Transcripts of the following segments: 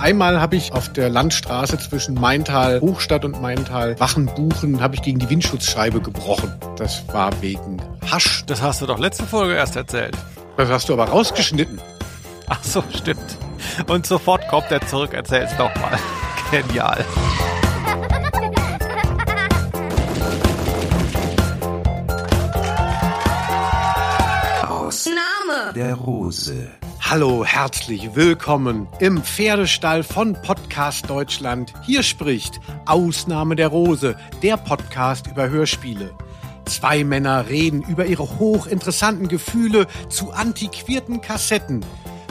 Einmal habe ich auf der Landstraße zwischen Maintal, Hochstadt und Maintal, Wachenbuchen, habe ich gegen die Windschutzscheibe gebrochen. Das war wegen Hasch. Das hast du doch letzte Folge erst erzählt. Das hast du aber rausgeschnitten. Ach so, stimmt. Und sofort kommt er zurück, erzähl's doch mal. Genial. Aus der Rose. Hallo, herzlich willkommen im Pferdestall von Podcast Deutschland. Hier spricht Ausnahme der Rose, der Podcast über Hörspiele. Zwei Männer reden über ihre hochinteressanten Gefühle zu antiquierten Kassetten.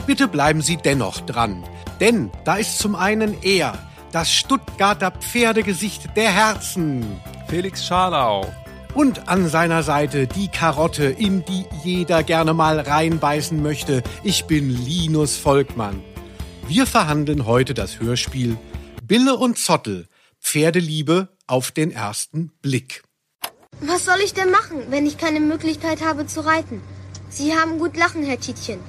Bitte bleiben Sie dennoch dran, denn da ist zum einen er, das Stuttgarter Pferdegesicht der Herzen. Felix Scharlau. Und an seiner Seite die Karotte, in die jeder gerne mal reinbeißen möchte. Ich bin Linus Volkmann. Wir verhandeln heute das Hörspiel Bille und Zottel, Pferdeliebe auf den ersten Blick. Was soll ich denn machen, wenn ich keine Möglichkeit habe zu reiten? Sie haben gut lachen, Herr Tietjen.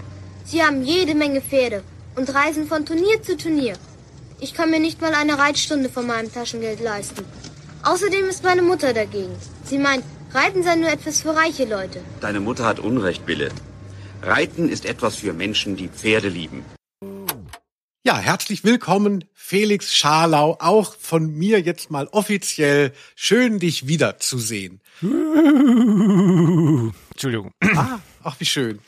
Sie haben jede Menge Pferde und reisen von Turnier zu Turnier. Ich kann mir nicht mal eine Reitstunde von meinem Taschengeld leisten. Außerdem ist meine Mutter dagegen. Sie meint, Reiten sei nur etwas für reiche Leute. Deine Mutter hat Unrecht, Bille. Reiten ist etwas für Menschen, die Pferde lieben. Ja, herzlich willkommen, Felix Scharlau, auch von mir jetzt mal offiziell. Schön, dich wiederzusehen. Entschuldigung. Ah, ach, wie schön.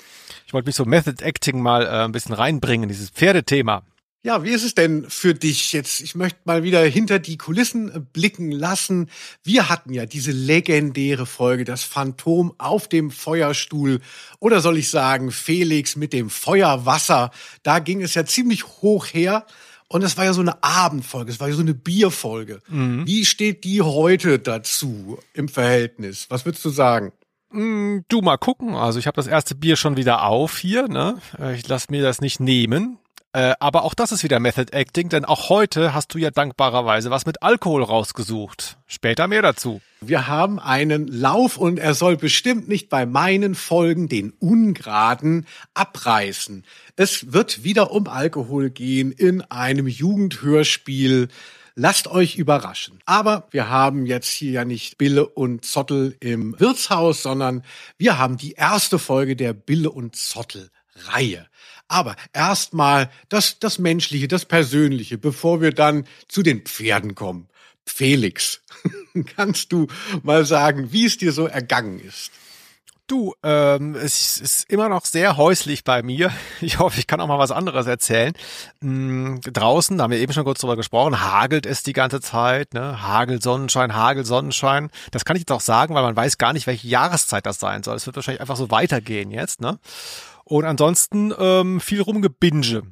Ich wollte mich so Method Acting mal äh, ein bisschen reinbringen, dieses Pferdethema. Ja, wie ist es denn für dich jetzt? Ich möchte mal wieder hinter die Kulissen blicken lassen. Wir hatten ja diese legendäre Folge, das Phantom auf dem Feuerstuhl. Oder soll ich sagen, Felix mit dem Feuerwasser. Da ging es ja ziemlich hoch her. Und es war ja so eine Abendfolge, es war ja so eine Bierfolge. Wie steht die heute dazu im Verhältnis? Was würdest du sagen? Mm, Du mal gucken. Also ich habe das erste Bier schon wieder auf hier. Ne? Äh, Ich lasse mir das nicht nehmen. Äh, aber auch das ist wieder Method Acting, denn auch heute hast du ja dankbarerweise was mit Alkohol rausgesucht. Später mehr dazu. Wir haben einen Lauf und er soll bestimmt nicht bei meinen Folgen den Ungeraden abreißen. Es wird wieder um Alkohol gehen in einem Jugendhörspiel. Lasst euch überraschen. Aber wir haben jetzt hier ja nicht Bille und Zottel im Wirtshaus, sondern wir haben die erste Folge der Bille und Zottel Reihe. Aber erstmal das, das Menschliche, das Persönliche, bevor wir dann zu den Pferden kommen. Felix, kannst du mal sagen, wie es dir so ergangen ist? Du, ähm, es ist immer noch sehr häuslich bei mir. Ich hoffe, ich kann auch mal was anderes erzählen. Mm, draußen, da haben wir eben schon kurz drüber gesprochen, hagelt es die ganze Zeit. Ne? Hagel, Sonnenschein, Hagel, Sonnenschein. Das kann ich jetzt auch sagen, weil man weiß gar nicht, welche Jahreszeit das sein soll. Es wird wahrscheinlich einfach so weitergehen jetzt. Ne? Und ansonsten ähm, viel rumgebinge.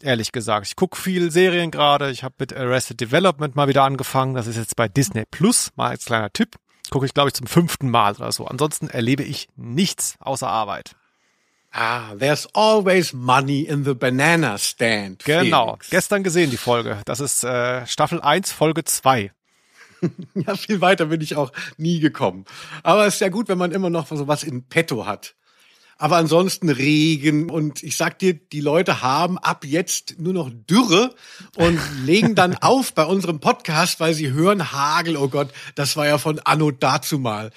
Ehrlich gesagt. Ich gucke viel Serien gerade. Ich habe mit Arrested Development mal wieder angefangen. Das ist jetzt bei Disney Plus. Mal als kleiner Tipp. Gucke ich, glaube ich, zum fünften Mal oder so. Ansonsten erlebe ich nichts außer Arbeit. Ah, there's always money in the banana stand. Genau. Felix. Gestern gesehen die Folge. Das ist äh, Staffel 1, Folge 2. Ja, viel weiter bin ich auch nie gekommen. Aber es ist ja gut, wenn man immer noch so was in petto hat. Aber ansonsten Regen und ich sag dir, die Leute haben ab jetzt nur noch Dürre und legen dann auf bei unserem Podcast, weil sie hören Hagel. Oh Gott, das war ja von Anno dazu mal.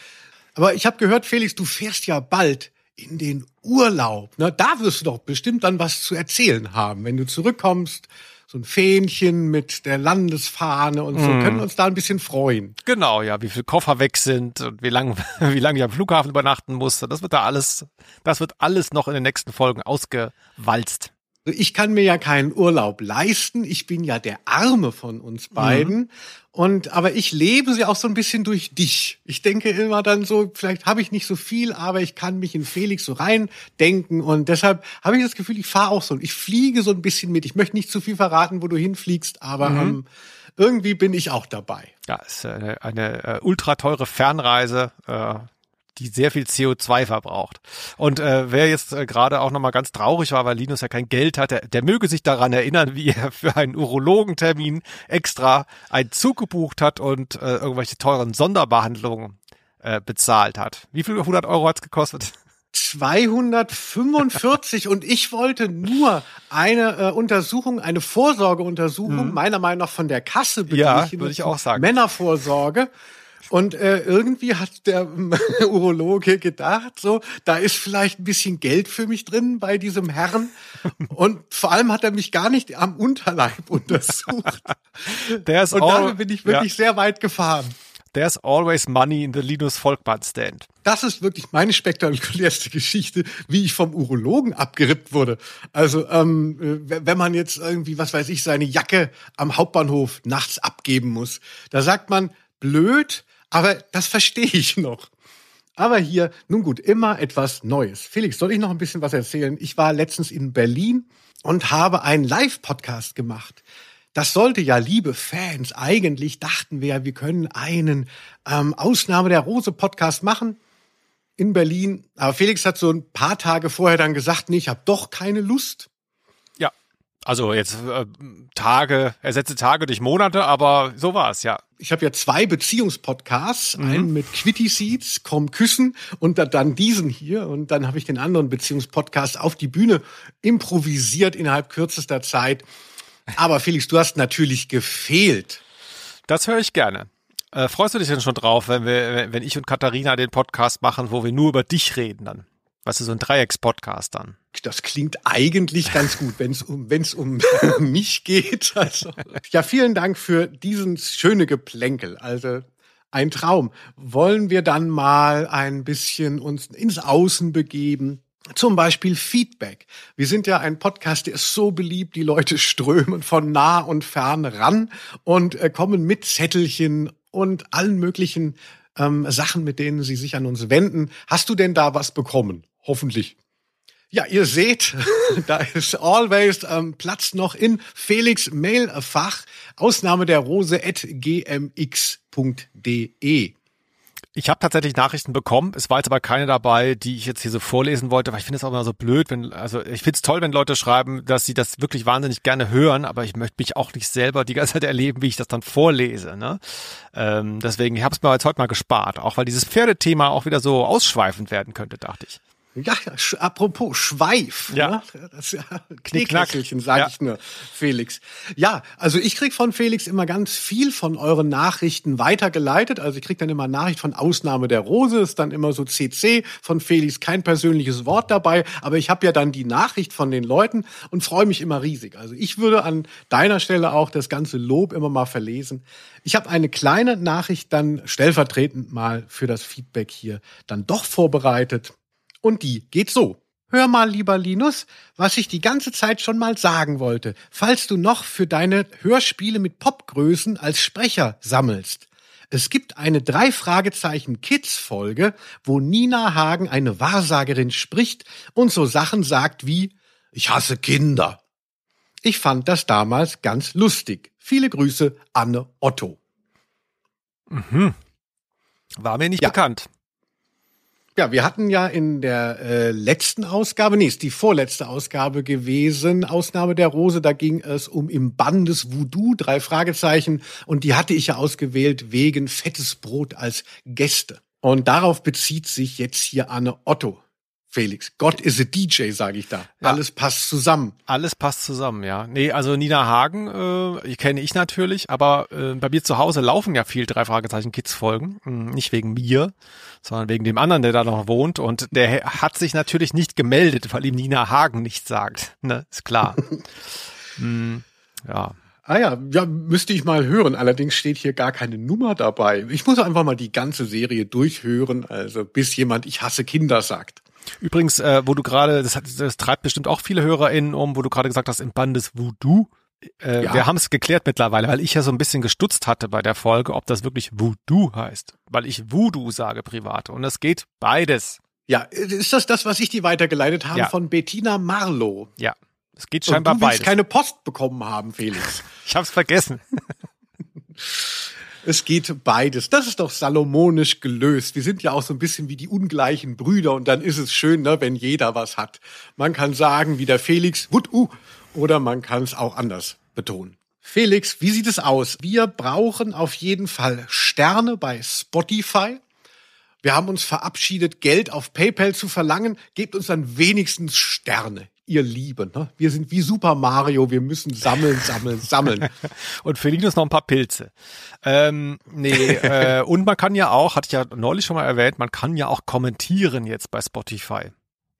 Aber ich habe gehört, Felix, du fährst ja bald in den Urlaub. Na, da wirst du doch bestimmt dann was zu erzählen haben, wenn du zurückkommst. So ein Fähnchen mit der Landesfahne und so. Können wir uns da ein bisschen freuen. Genau, ja, wie viel Koffer weg sind und wie lange wie lang ich am Flughafen übernachten musste. Das wird da alles, das wird alles noch in den nächsten Folgen ausgewalzt. Also Ich kann mir ja keinen Urlaub leisten. Ich bin ja der Arme von uns beiden. Und, aber ich lebe sie auch so ein bisschen durch dich. Ich denke immer dann so, vielleicht habe ich nicht so viel, aber ich kann mich in Felix so reindenken. Und deshalb habe ich das Gefühl, ich fahre auch so. Ich fliege so ein bisschen mit. Ich möchte nicht zu viel verraten, wo du hinfliegst, aber ähm, irgendwie bin ich auch dabei. Ja, ist eine, eine äh, ultra teure Fernreise, äh, die sehr viel CO2 verbraucht. Und äh, wer jetzt äh, gerade auch nochmal ganz traurig war, weil Linus ja kein Geld hat, der, der möge sich daran erinnern, wie er für einen Urologentermin extra einen Zug gebucht hat und äh, irgendwelche teuren Sonderbehandlungen äh, bezahlt hat. Wie viel 100 Euro hat's gekostet? 245 und ich wollte nur eine äh, Untersuchung, eine Vorsorgeuntersuchung, mhm. meiner Meinung nach von der Kasse beglichen. Ja, würde ich auch sagen. Männervorsorge. Und äh, irgendwie hat der Urologe gedacht, so, da ist vielleicht ein bisschen Geld für mich drin bei diesem Herrn. Und vor allem hat er mich gar nicht am Unterleib untersucht. Der ist Und damit bin ich wirklich ja. sehr weit gefahren. There's always money in the Linus Volkmann Stand. Das ist wirklich meine spektakulärste Geschichte, wie ich vom Urologen abgerippt wurde. Also ähm, wenn man jetzt irgendwie, was weiß ich, seine Jacke am Hauptbahnhof nachts abgeben muss, da sagt man blöd, aber das verstehe ich noch. Aber hier, nun gut, immer etwas Neues. Felix, soll ich noch ein bisschen was erzählen? Ich war letztens in Berlin und habe einen Live-Podcast gemacht. Das sollte ja, liebe Fans, eigentlich dachten wir wir können einen ähm, Ausnahme der Rose Podcast machen in Berlin. Aber Felix hat so ein paar Tage vorher dann gesagt, nee, ich habe doch keine Lust. Ja, also jetzt äh, Tage, ersetze Tage durch Monate, aber so war es, ja. Ich habe ja zwei Beziehungspodcasts, mhm. einen mit Quitty Seeds, Komm küssen und dann diesen hier und dann habe ich den anderen Beziehungspodcast auf die Bühne improvisiert innerhalb kürzester Zeit. Aber Felix, du hast natürlich gefehlt. Das höre ich gerne. Äh, freust du dich denn schon drauf, wenn wir, wenn ich und Katharina den Podcast machen, wo wir nur über dich reden dann? Weißt du, so ein Dreiecks-Podcast dann. Das klingt eigentlich ganz gut, wenn es um, wenn's um mich geht. Also, ja, vielen Dank für diesen schöne Geplänkel. Also ein Traum. Wollen wir dann mal ein bisschen uns ins Außen begeben? Zum Beispiel Feedback. Wir sind ja ein Podcast, der ist so beliebt, die Leute strömen von nah und fern ran und äh, kommen mit Zettelchen und allen möglichen ähm, Sachen, mit denen sie sich an uns wenden. Hast du denn da was bekommen? Hoffentlich. Ja, ihr seht, da ist always ähm, Platz noch in Felix Mailfach. Ausnahme der Rose at gmx.de. Ich habe tatsächlich Nachrichten bekommen. Es war jetzt aber keine dabei, die ich jetzt hier so vorlesen wollte, weil ich finde es auch immer so blöd, wenn, also ich finde es toll, wenn Leute schreiben, dass sie das wirklich wahnsinnig gerne hören, aber ich möchte mich auch nicht selber die ganze Zeit erleben, wie ich das dann vorlese. Ne? Ähm, deswegen, ich habe es mir jetzt heute mal gespart, auch weil dieses Pferdethema auch wieder so ausschweifend werden könnte, dachte ich. Ja, sch apropos Schweif. Ja. Ne? Das ja, Knickknackelchen, sage ja. ich nur, Felix. Ja, also ich krieg von Felix immer ganz viel von euren Nachrichten weitergeleitet. Also ich krieg dann immer Nachricht von Ausnahme der Rose, ist dann immer so CC von Felix, kein persönliches Wort dabei. Aber ich habe ja dann die Nachricht von den Leuten und freue mich immer riesig. Also ich würde an deiner Stelle auch das ganze Lob immer mal verlesen. Ich habe eine kleine Nachricht dann stellvertretend mal für das Feedback hier dann doch vorbereitet. Und die geht so. Hör mal, lieber Linus, was ich die ganze Zeit schon mal sagen wollte, falls du noch für deine Hörspiele mit Popgrößen als Sprecher sammelst. Es gibt eine drei Fragezeichen Kids Folge, wo Nina Hagen eine Wahrsagerin spricht und so Sachen sagt wie Ich hasse Kinder. Ich fand das damals ganz lustig. Viele Grüße, Anne Otto. Mhm. War mir nicht ja. bekannt. Ja, wir hatten ja in der äh, letzten Ausgabe, nee, ist die vorletzte Ausgabe gewesen, Ausnahme der Rose, da ging es um im Bann des Voodoo, drei Fragezeichen, und die hatte ich ja ausgewählt wegen fettes Brot als Gäste. Und darauf bezieht sich jetzt hier Anne Otto. Felix. Gott is a DJ, sage ich da. Ja. Alles passt zusammen. Alles passt zusammen, ja. Nee, also Nina Hagen äh, kenne ich natürlich, aber äh, bei mir zu Hause laufen ja viel drei Fragezeichen Kids Folgen, hm, nicht wegen mir, sondern wegen dem anderen, der da noch wohnt und der hat sich natürlich nicht gemeldet, weil ihm Nina Hagen nichts sagt, ne, ist klar. hm, ja. Ah ja, ja, müsste ich mal hören. Allerdings steht hier gar keine Nummer dabei. Ich muss einfach mal die ganze Serie durchhören, also bis jemand Ich hasse Kinder sagt. Übrigens, äh, wo du gerade, das, hat, das treibt bestimmt auch viele HörerInnen um, wo du gerade gesagt hast, im Band des Voodoo. Äh, ja. Wir haben es geklärt mittlerweile, weil ich ja so ein bisschen gestutzt hatte bei der Folge, ob das wirklich Voodoo heißt. Weil ich Voodoo sage privat. Und es geht beides. Ja, ist das das, was ich dir weitergeleitet habe ja. von Bettina Marlow? Ja, es geht scheinbar Und du willst keine Post bekommen haben, Felix. ich hab's vergessen. Es geht beides. Das ist doch salomonisch gelöst. Wir sind ja auch so ein bisschen wie die ungleichen Brüder und dann ist es schön, ne, wenn jeder was hat. Man kann sagen, wie der Felix, wut, uh, oder man kann es auch anders betonen. Felix, wie sieht es aus? Wir brauchen auf jeden Fall Sterne bei Spotify. Wir haben uns verabschiedet, Geld auf PayPal zu verlangen. Gebt uns dann wenigstens Sterne, ihr Lieben. Ne? Wir sind wie Super Mario, wir müssen sammeln, sammeln, sammeln. und Linus noch ein paar Pilze. Ähm, nee, äh, und man kann ja auch, hatte ich ja neulich schon mal erwähnt, man kann ja auch kommentieren jetzt bei Spotify.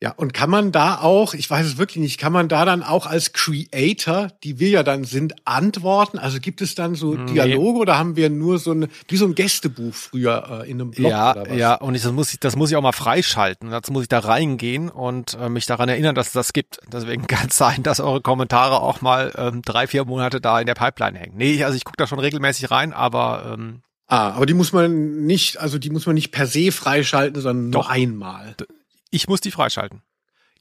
Ja, und kann man da auch, ich weiß es wirklich nicht, kann man da dann auch als Creator, die wir ja dann sind, antworten? Also gibt es dann so Nee. Dialoge oder haben wir nur so ein, wie so ein Gästebuch früher äh, in einem Blog ja, oder was? ja, und ich, das muss ich, das muss ich auch mal freischalten. Dazu muss ich da reingehen und äh, mich daran erinnern, dass es das gibt. Deswegen kann es sein, dass eure Kommentare auch mal ähm, drei, vier Monate da in der Pipeline hängen. Nee, ich- also ich gucke da schon regelmäßig rein, aber ähm, Ah, aber die muss man nicht, also die muss man nicht per se freischalten, sondern Doch. nur einmal. Ich muss die freischalten.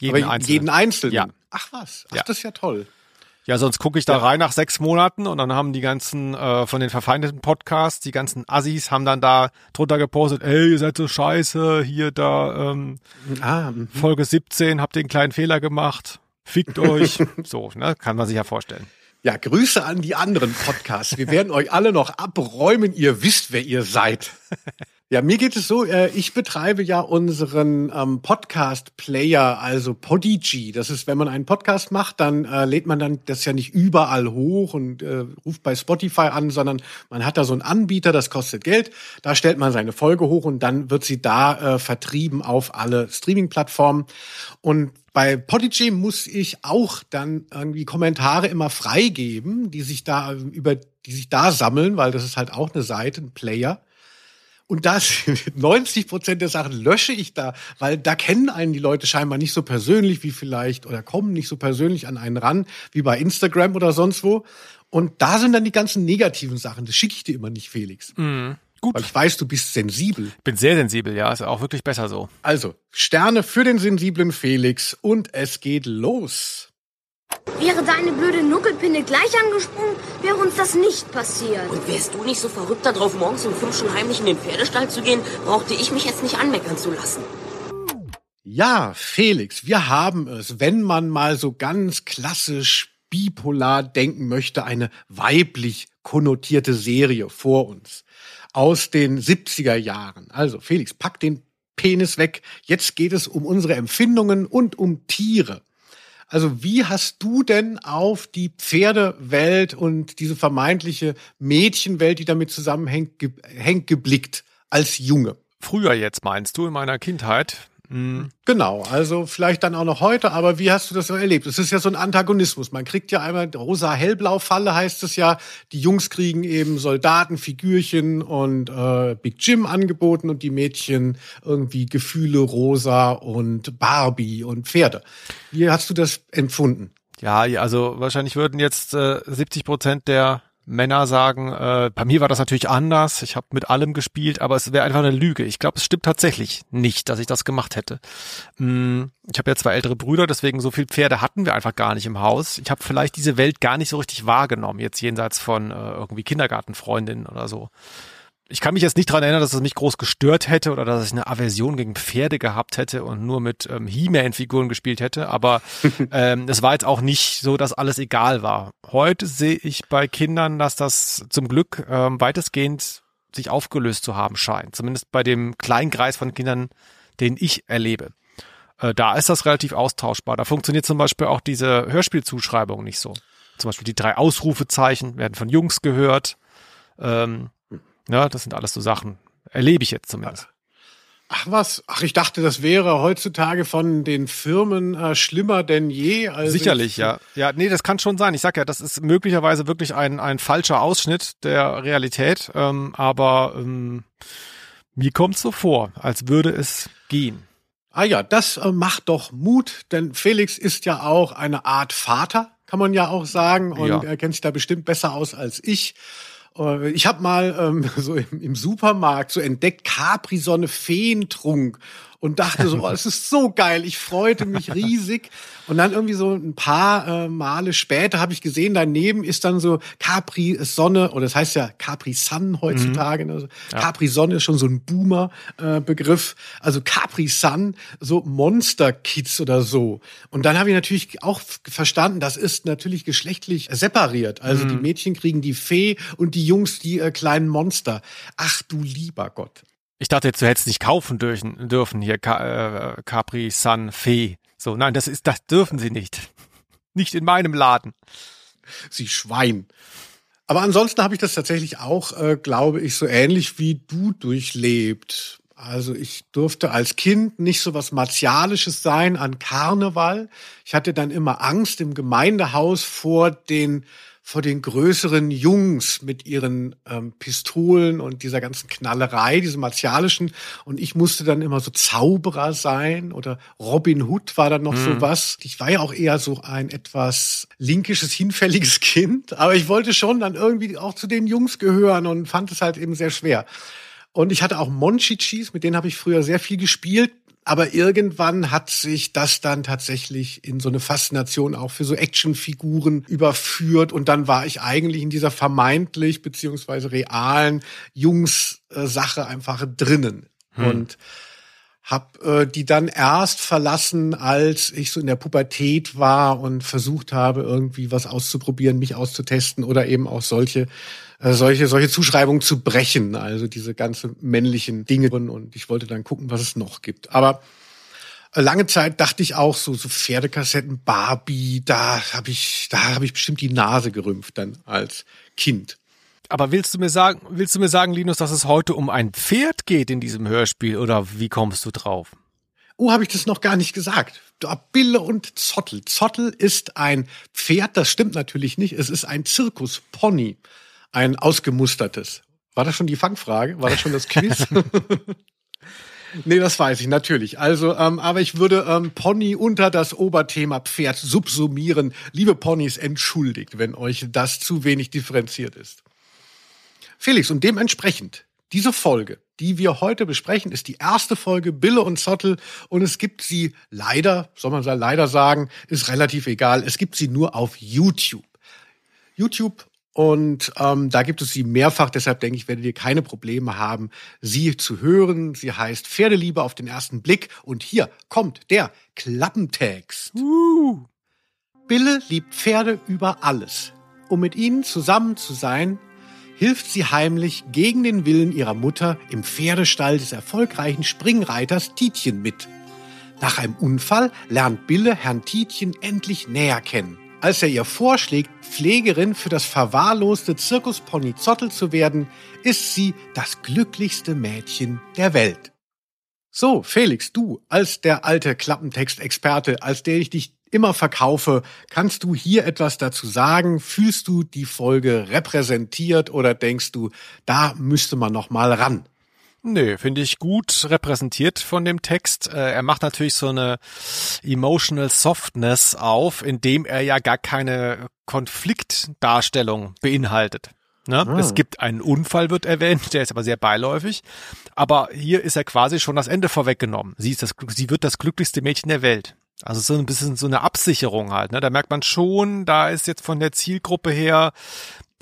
Jeden aber einzelnen. jeden einzelnen. Ja. Ach was, ach Ja. das ist ja toll. Ja, sonst gucke ich da rein nach sechs Monaten und dann haben die ganzen äh, von den verfeindeten Podcasts, die ganzen Assis haben dann da drunter gepostet, ey, ihr seid so scheiße, hier da ähm, Ah, mhm. Folge 17, habt den kleinen Fehler gemacht, fickt euch. so, ne, kann man sich ja vorstellen. Ja, Grüße an die anderen Podcasts. Wir werden euch alle noch abräumen. Ihr wisst, wer ihr seid. Ja, mir geht es so, äh, ich betreibe ja unseren ähm, Podcast-Player, also Podigy. Das ist, wenn man einen Podcast macht, dann äh, lädt man dann das ja nicht überall hoch und äh, ruft bei Spotify an, sondern man hat da so einen Anbieter, das kostet Geld. Da stellt man seine Folge hoch und dann wird sie da äh, vertrieben auf alle Streaming-Plattformen. Und bei Podigy muss ich auch dann irgendwie Kommentare immer freigeben, die sich da äh, über, die sich da sammeln, weil das ist halt auch eine Seite, ein Player. Und das 90 Prozent der Sachen lösche ich da, weil da kennen einen die Leute scheinbar nicht so persönlich wie vielleicht oder kommen nicht so persönlich an einen ran wie bei Instagram oder sonst wo. Und da sind dann die ganzen negativen Sachen. Das schicke ich dir immer nicht, Felix. Gut. Weil ich weiß, du bist sensibel. Bin sehr sensibel, ja, ist auch wirklich besser so. Also, Sterne für den sensiblen Felix und es geht los. Wäre deine blöde Nuckelpinne gleich angesprungen, wäre uns das nicht passiert. Und wärst du nicht so verrückt darauf, morgens um fünf schon heimlich in den Pferdestall zu gehen, brauchte ich mich jetzt nicht anmeckern zu lassen. Ja, Felix, wir haben es, wenn man mal so ganz klassisch bipolar denken möchte, eine weiblich konnotierte Serie vor uns aus den 70er Jahren. Also Felix, pack den Penis weg. Jetzt geht es um unsere Empfindungen und um Tiere. Also wie hast du denn auf die Pferdewelt und diese vermeintliche Mädchenwelt, die damit zusammenhängt, ge geblickt als Junge? Früher jetzt meinst du in meiner Kindheit? Hm, Genau, also vielleicht dann auch noch heute, aber wie hast du das so erlebt? Es ist ja so ein Antagonismus. Man kriegt ja einmal rosa-hellblau-Falle heißt es ja. Die Jungs kriegen eben Soldaten, Figürchen und äh, Big Jim angeboten und die Mädchen irgendwie Gefühle rosa und Barbie und Pferde. Wie hast du das empfunden? Ja, ja, also wahrscheinlich würden jetzt äh, 70 Prozent der Männer sagen, äh, bei mir war das natürlich anders, ich habe mit allem gespielt, aber es wäre einfach eine Lüge. Ich glaube, es stimmt tatsächlich nicht, dass ich das gemacht hätte. Mm, Ich habe ja zwei ältere Brüder, deswegen so viel Pferde hatten wir einfach gar nicht im Haus. Ich habe vielleicht diese Welt gar nicht so richtig wahrgenommen, jetzt jenseits von äh, irgendwie Kindergartenfreundinnen oder so. Ich kann mich jetzt nicht dran erinnern, dass es mich groß gestört hätte oder dass ich eine Aversion gegen Pferde gehabt hätte und nur mit ähm, He-Man-Figuren gespielt hätte, aber ähm, es war jetzt auch nicht so, dass alles egal war. Heute sehe ich bei Kindern, dass das zum Glück ähm, weitestgehend sich aufgelöst zu haben scheint. Zumindest bei dem kleinen Kreis von Kindern, den ich erlebe. Äh, da ist das relativ austauschbar. Da funktioniert zum Beispiel auch diese Hörspielzuschreibung nicht so. Zum Beispiel die drei Ausrufezeichen werden von Jungs gehört. Ähm, ja, das sind alles so Sachen. Erlebe ich jetzt zumindest. Ach was, ach ich dachte, das wäre heutzutage von den Firmen äh, schlimmer denn je. Also Sicherlich, ja. Ja, nee, das kann schon sein. Ich sag ja, das ist möglicherweise wirklich ein, ein falscher Ausschnitt der Realität, ähm, aber ähm, mir kommt so vor, als würde es gehen. Ah ja, das äh, macht doch Mut, denn Felix ist ja auch eine Art Vater, kann man ja auch sagen, und Ja. er kennt sich da bestimmt besser aus als ich. Äh, Ich habe mal ähm, so im, im Supermarkt so entdeckt Capri-Sonne Feentrunk und dachte so, oh, es ist so geil, ich freute mich riesig. Und dann irgendwie so ein paar äh, Male später habe ich gesehen, daneben ist dann so Capri Sonne, oder das heißt ja Capri Sun heutzutage. Ne? Also Capri Sonne ist schon so ein Boomer-Begriff. also Capri Sun, so Monster Kids oder so. Und dann habe ich natürlich auch verstanden, das ist natürlich geschlechtlich separiert. Also die Mädchen kriegen die Fee und die Jungs die äh, kleinen Monster. Ach du lieber Gott. Ich dachte jetzt, du hättest nicht kaufen dürfen, dürfen hier Ka äh, Capri Sun Fee. So, nein, das ist, das dürfen sie nicht. Nicht in meinem Laden. Sie Schwein. Aber ansonsten habe ich das tatsächlich auch, äh, glaube ich, so ähnlich wie du durchlebt. Also ich durfte als Kind nicht so was Martialisches sein an Karneval. Ich hatte dann immer Angst im Gemeindehaus vor den vor den größeren Jungs mit ihren ähm, Pistolen und dieser ganzen Knallerei, diesem martialischen. Und ich musste dann immer so Zauberer sein oder Robin Hood war dann noch mhm. so was. Ich war ja auch eher so ein etwas linkisches, hinfälliges Kind, aber ich wollte schon dann irgendwie auch zu den Jungs gehören und fand es halt eben sehr schwer. Und ich hatte auch Monchichis, mit denen habe ich früher sehr viel gespielt. Aber irgendwann hat sich das dann tatsächlich in so eine Faszination auch für so Actionfiguren überführt. Und dann war ich eigentlich in dieser vermeintlich beziehungsweise realen Jungs-Sache einfach drinnen. Hm. Und hab äh, die dann erst verlassen, als ich so in der Pubertät war und versucht habe, irgendwie was auszuprobieren, mich auszutesten oder eben auch solche äh, solche, solche Zuschreibungen zu brechen, also diese ganze männlichen Dinge. Und ich wollte dann gucken, was es noch gibt. Aber äh, lange Zeit dachte ich auch so, so Pferdekassetten, Barbie, da habe ich, da habe ich bestimmt die Nase gerümpft dann als Kind. Aber willst du mir sagen, willst du mir sagen, Linus, dass es heute um ein Pferd geht in diesem Hörspiel oder wie kommst du drauf? Oh, habe ich das noch gar nicht gesagt. Bille und Zottel. Zottel ist ein Pferd, das stimmt natürlich nicht. Es ist ein Zirkuspony ein ausgemustertes. War das schon die Fangfrage? War das schon das Quiz? nee, das weiß ich natürlich. Also, ähm, aber ich würde ähm, Pony unter das Oberthema Pferd subsumieren. Liebe Ponys, entschuldigt, wenn euch das zu wenig differenziert ist. Felix, und dementsprechend, diese Folge, die wir heute besprechen, ist die erste Folge Bille und Zottel und es gibt sie leider, soll man leider sagen, ist relativ egal, es gibt sie nur auf YouTube. YouTube und ähm, da gibt es sie mehrfach, deshalb denke ich, werdet ihr keine Probleme haben, sie zu hören. Sie heißt Pferdeliebe auf den ersten Blick. Und hier kommt der Klappentext. Uh. Bille liebt Pferde über alles. Um mit ihnen zusammen zu sein, hilft sie heimlich gegen den Willen ihrer Mutter im Pferdestall des erfolgreichen Springreiters Tietjen mit. Nach einem Unfall lernt Bille Herrn Tietjen endlich näher kennen. Als er ihr vorschlägt, Pflegerin für das verwahrloste Zirkuspony Zottel zu werden, ist sie das glücklichste Mädchen der Welt. So, Felix, du als der alte Klappentextexperte, als der ich dich immer verkaufe, kannst du hier etwas dazu sagen? Fühlst du die Folge repräsentiert oder denkst du, da müsste man noch mal ran? Nee, finde ich gut repräsentiert von dem Text. Äh, er macht natürlich so eine emotional Softness auf, indem er ja gar keine Konfliktdarstellung beinhaltet. Ne? Ah. Es gibt einen Unfall, wird erwähnt, der ist aber sehr beiläufig. Aber hier ist er quasi schon das Ende vorweggenommen. Sie, ist das, sie wird das glücklichste Mädchen der Welt. Also so ein bisschen so eine Absicherung halt. Ne? Da merkt man schon, da ist jetzt von der Zielgruppe her,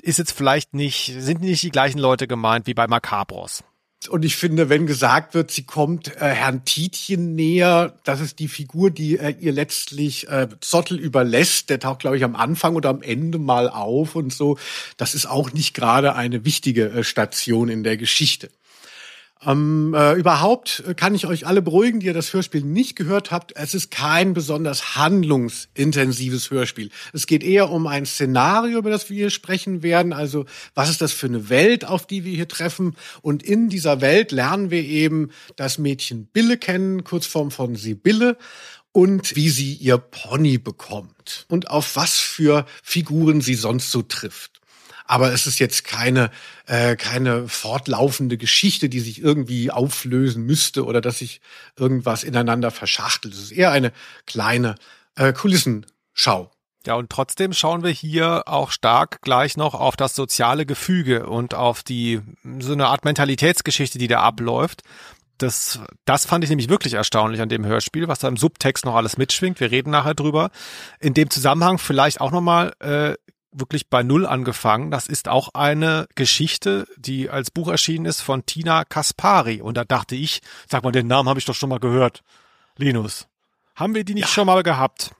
ist jetzt vielleicht nicht, sind nicht die gleichen Leute gemeint wie bei Macabros. Und ich finde, wenn gesagt wird, sie kommt äh, Herrn Tietjen näher, das ist die Figur, die äh, ihr letztlich äh, Zottel überlässt. Der taucht, glaube ich, am Anfang oder am Ende mal auf und so. Das ist auch nicht gerade eine wichtige äh, Station in der Geschichte. Ähm, äh, überhaupt kann ich euch alle beruhigen, die ihr das Hörspiel nicht gehört habt. Es ist kein besonders handlungsintensives Hörspiel. Es geht eher um ein Szenario, über das wir hier sprechen werden. Also, was ist das für eine Welt, auf die wir hier treffen? Und in dieser Welt lernen wir eben das Mädchen Bille kennen, Kurzform von Sibylle und wie sie ihr Pony bekommt und auf was für Figuren sie sonst so trifft aber es ist jetzt keine, äh, keine fortlaufende Geschichte, die sich irgendwie auflösen müsste oder dass sich irgendwas ineinander verschachtelt. Es ist eher eine kleine äh, Kulissenschau. Ja, und trotzdem schauen wir hier auch stark gleich noch auf das soziale Gefüge und auf die, so eine Art Mentalitätsgeschichte, die da abläuft. Das, das fand ich nämlich wirklich erstaunlich an dem Hörspiel, was da im Subtext noch alles mitschwingt. Wir reden nachher drüber. In dem Zusammenhang vielleicht auch nochmal äh, wirklich bei Null angefangen. Das ist auch eine Geschichte, die als Buch erschienen ist von Tina Kaspari. Und da dachte ich, sag mal, den Namen habe ich doch schon mal gehört. Linus, haben wir die nicht ja. schon mal gehabt?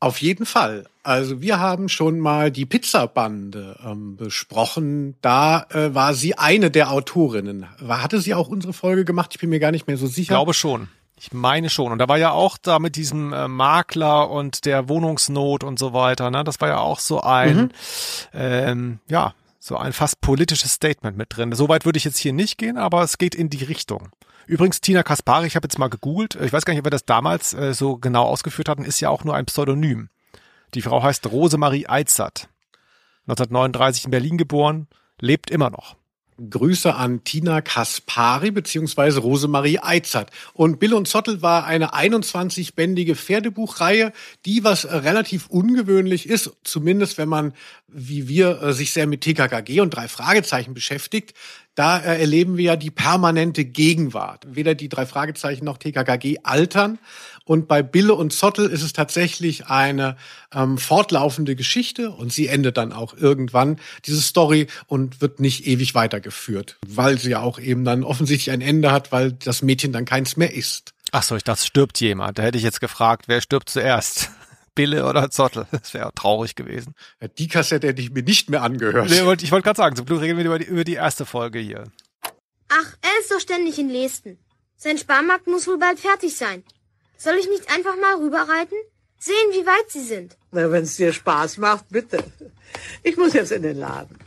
Auf jeden Fall. Also wir haben schon mal die Pizzabande ähm, besprochen. Da äh, war sie eine der Autorinnen. War, hatte sie auch unsere Folge gemacht? Ich bin mir gar nicht mehr so sicher. Ich glaube schon. Ich meine schon. Und da war ja auch da mit diesem äh, Makler und der Wohnungsnot und so weiter. Ne? Das war ja auch so ein, mhm. ähm, ja, so ein fast politisches Statement mit drin. Soweit würde ich jetzt hier nicht gehen, aber es geht in die Richtung. Übrigens, Tina Kaspari, ich habe jetzt mal gegoogelt, ich weiß gar nicht, ob wir das damals äh, so genau ausgeführt hatten, ist ja auch nur ein Pseudonym. Die Frau heißt Rosemarie Eitzert. 1939 in Berlin geboren, lebt immer noch. Grüße an Tina Kaspari beziehungsweise Rosemarie Eitzert. Und Bill und Zottel war eine 21-bändige Pferdebuchreihe, die was relativ ungewöhnlich ist, zumindest wenn man, wie wir, äh, sich sehr mit TKKG und drei Fragezeichen beschäftigt. Da äh, erleben wir ja die permanente Gegenwart. Weder die drei Fragezeichen noch TKKG altern. Und bei Bille und Zottel ist es tatsächlich eine ähm, fortlaufende Geschichte und sie endet dann auch irgendwann, diese Story, und wird nicht ewig weitergeführt, weil sie ja auch eben dann offensichtlich ein Ende hat, weil das Mädchen dann keins mehr ist. Ach so, ich dachte, stirbt jemand. Da hätte ich jetzt gefragt, wer stirbt zuerst? Bille oder Zottel. Das wäre traurig gewesen. Ja, die Kassette hätte ich mir nicht mehr angehört. Nee, ich wollte gerade sagen, zum Glück reden wir über die, über die erste Folge hier. Ach, er ist doch ständig in Lesten. Sein Sparmarkt muss wohl bald fertig sein. Soll ich nicht einfach mal rüberreiten? Sehen, wie weit Sie sind. Na, wenn es dir Spaß macht, bitte. Ich muss jetzt in den Laden.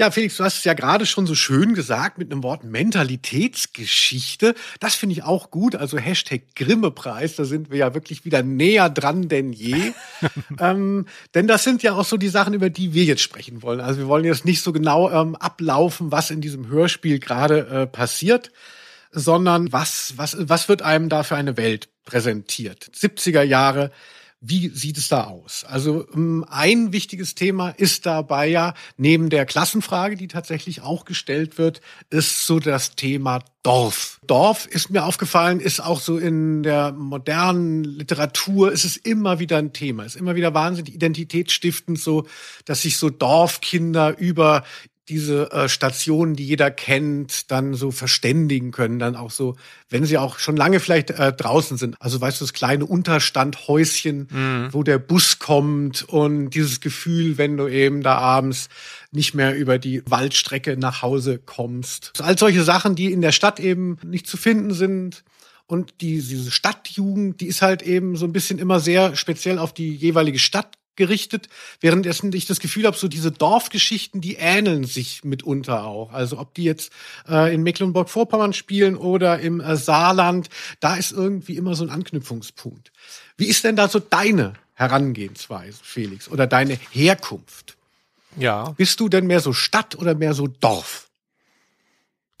Ja, Felix, du hast es ja gerade schon so schön gesagt mit einem Wort Mentalitätsgeschichte. Das finde ich auch gut. Also Hashtag Grimme-Preis, da sind wir ja wirklich wieder näher dran denn je. ähm, denn das sind ja auch so die Sachen, über die wir jetzt sprechen wollen. Also wir wollen jetzt nicht so genau ähm, ablaufen, was in diesem Hörspiel gerade äh, passiert, sondern was, was, was wird einem da für eine Welt präsentiert? 70er Jahre, wie sieht es da aus? Also ähm, ein wichtiges Thema ist dabei ja, neben der Klassenfrage, die tatsächlich auch gestellt wird, ist so das Thema Dorf. Dorf ist mir aufgefallen, ist auch so in der modernen Literatur, ist es immer wieder ein Thema, ist immer wieder wahnsinnig identitätsstiftend so, dass sich so Dorfkinder über diese äh, Stationen, die jeder kennt, dann so verständigen können, dann auch so, wenn sie auch schon lange vielleicht äh, draußen sind. Also weißt du, das kleine Unterstandhäuschen, mhm. wo der Bus kommt und dieses Gefühl, wenn du eben da abends nicht mehr über die Waldstrecke nach Hause kommst. Also all solche Sachen, die in der Stadt eben nicht zu finden sind. Und die, diese Stadtjugend, die ist halt eben so ein bisschen immer sehr speziell auf die jeweilige Stadt gerichtet, währenddessen ich das Gefühl habe, so diese Dorfgeschichten, die ähneln sich mitunter auch. Also ob die jetzt äh, in Mecklenburg-Vorpommern spielen oder im äh, Saarland, da ist irgendwie immer so ein Anknüpfungspunkt. Wie ist denn da so deine Herangehensweise, Felix, oder deine Herkunft? Ja. Bist du denn mehr so Stadt oder mehr so Dorf?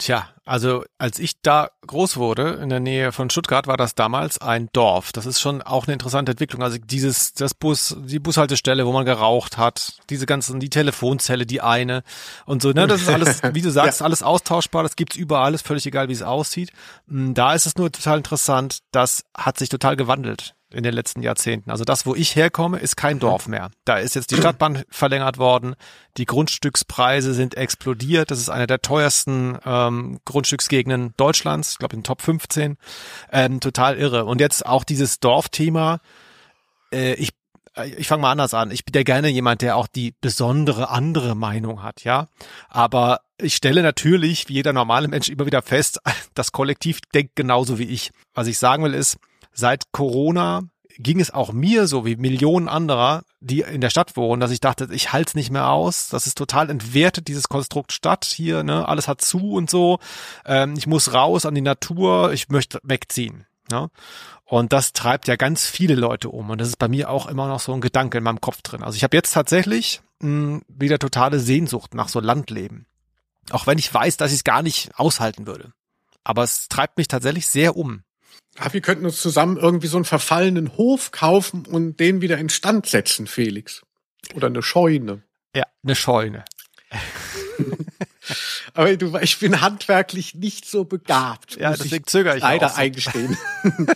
Tja, also als ich da groß wurde, in der Nähe von Stuttgart, war das damals ein Dorf. Das ist schon auch eine interessante Entwicklung. Also dieses, das Bus, die Bushaltestelle, wo man geraucht hat, diese ganzen, die Telefonzelle, die eine und so, ne, das ist alles, wie du sagst, ja. alles austauschbar, das gibt's überall, ist völlig egal, wie es aussieht. Hm, da ist es nur total interessant, das hat sich total gewandelt in den letzten Jahrzehnten. Also das, wo ich herkomme, ist kein mhm. Dorf mehr. Da ist jetzt die Stadtbahn verlängert worden, die Grundstückspreise sind explodiert. Das ist eine der teuersten ähm, Grundstücksgegenden Deutschlands, ich glaube in den Top 15. Ähm, total irre. Und jetzt auch dieses Dorfthema. Äh, ich ich fange mal anders an. Ich bin ja gerne jemand, der auch die besondere andere Meinung hat, ja. Aber ich stelle natürlich, wie jeder normale Mensch, immer wieder fest, das Kollektiv denkt genauso wie ich. Was ich sagen will ist, seit Corona ging es auch mir so wie Millionen anderer, die in der Stadt wohnen, dass ich dachte, ich halte es nicht mehr aus. Das ist total entwertet, dieses Konstrukt Stadt hier, ne? Alles hat zu und so. Ähm, ich muss raus an die Natur, ich möchte wegziehen. Ne? Und das treibt ja ganz viele Leute um. Und das ist bei mir auch immer noch so ein Gedanke in meinem Kopf drin. Also ich habe jetzt tatsächlich mh, hm, wieder totale Sehnsucht nach so Landleben. Auch wenn ich weiß, dass ich es gar nicht aushalten würde. Aber es treibt mich tatsächlich sehr um. Ja, wir könnten uns zusammen irgendwie so einen verfallenen Hof kaufen und den wieder instand setzen, Felix. Oder eine Scheune. Ja, eine Scheune. Aber du, ich bin handwerklich nicht so begabt. Ja, deswegen zögere ich leider auch so. eingestehen.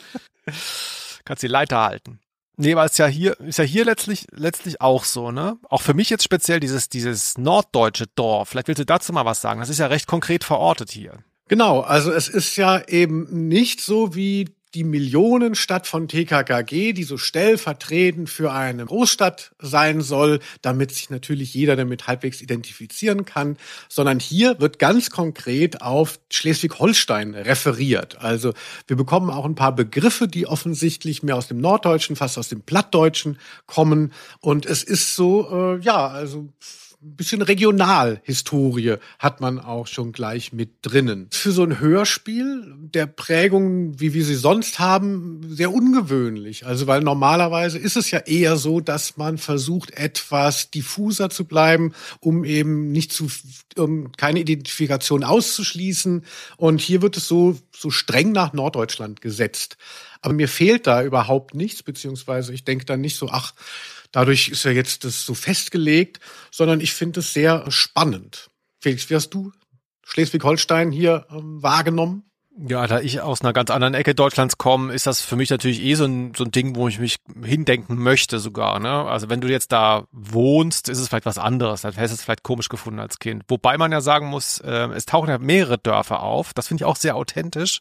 Kannst die Leiter halten. Nee, aber ist ja hier, ist ja hier letztlich, letztlich auch so, ne? Auch für mich jetzt speziell dieses, dieses norddeutsche Dorf. Vielleicht willst du dazu mal was sagen. Das ist ja recht konkret verortet hier. Genau, also es ist ja eben nicht so wie die Millionenstadt von TKKG, die so stellvertretend für eine Großstadt sein soll, damit sich natürlich jeder damit halbwegs identifizieren kann, sondern hier wird ganz konkret auf Schleswig-Holstein referiert. Also wir bekommen auch ein paar Begriffe, die offensichtlich mehr aus dem Norddeutschen, fast aus dem Plattdeutschen kommen. Und es ist so, äh, ja, also bisschen Regionalhistorie hat man auch schon gleich mit drinnen. Für so ein Hörspiel der Prägung, wie wir sie sonst haben, sehr ungewöhnlich. Also weil normalerweise ist es ja eher so, dass man versucht, etwas diffuser zu bleiben, um eben nicht zu, um keine Identifikation auszuschließen. Und hier wird es so, so streng nach Norddeutschland gesetzt. Aber mir fehlt da überhaupt nichts, beziehungsweise ich denke dann nicht so, ach, Dadurch ist ja jetzt das so festgelegt, sondern ich finde es sehr spannend. Felix, wie hast du Schleswig-Holstein hier ähm, wahrgenommen? Ja, da ich aus einer ganz anderen Ecke Deutschlands komme, ist das für mich natürlich eh so ein, so ein Ding, wo ich mich hindenken möchte sogar. Ne? Also wenn du jetzt da wohnst, ist es vielleicht was anderes. Dann hättest du es vielleicht komisch gefunden als Kind. Wobei man ja sagen muss, äh, es tauchen ja mehrere Dörfer auf. Das finde ich auch sehr authentisch.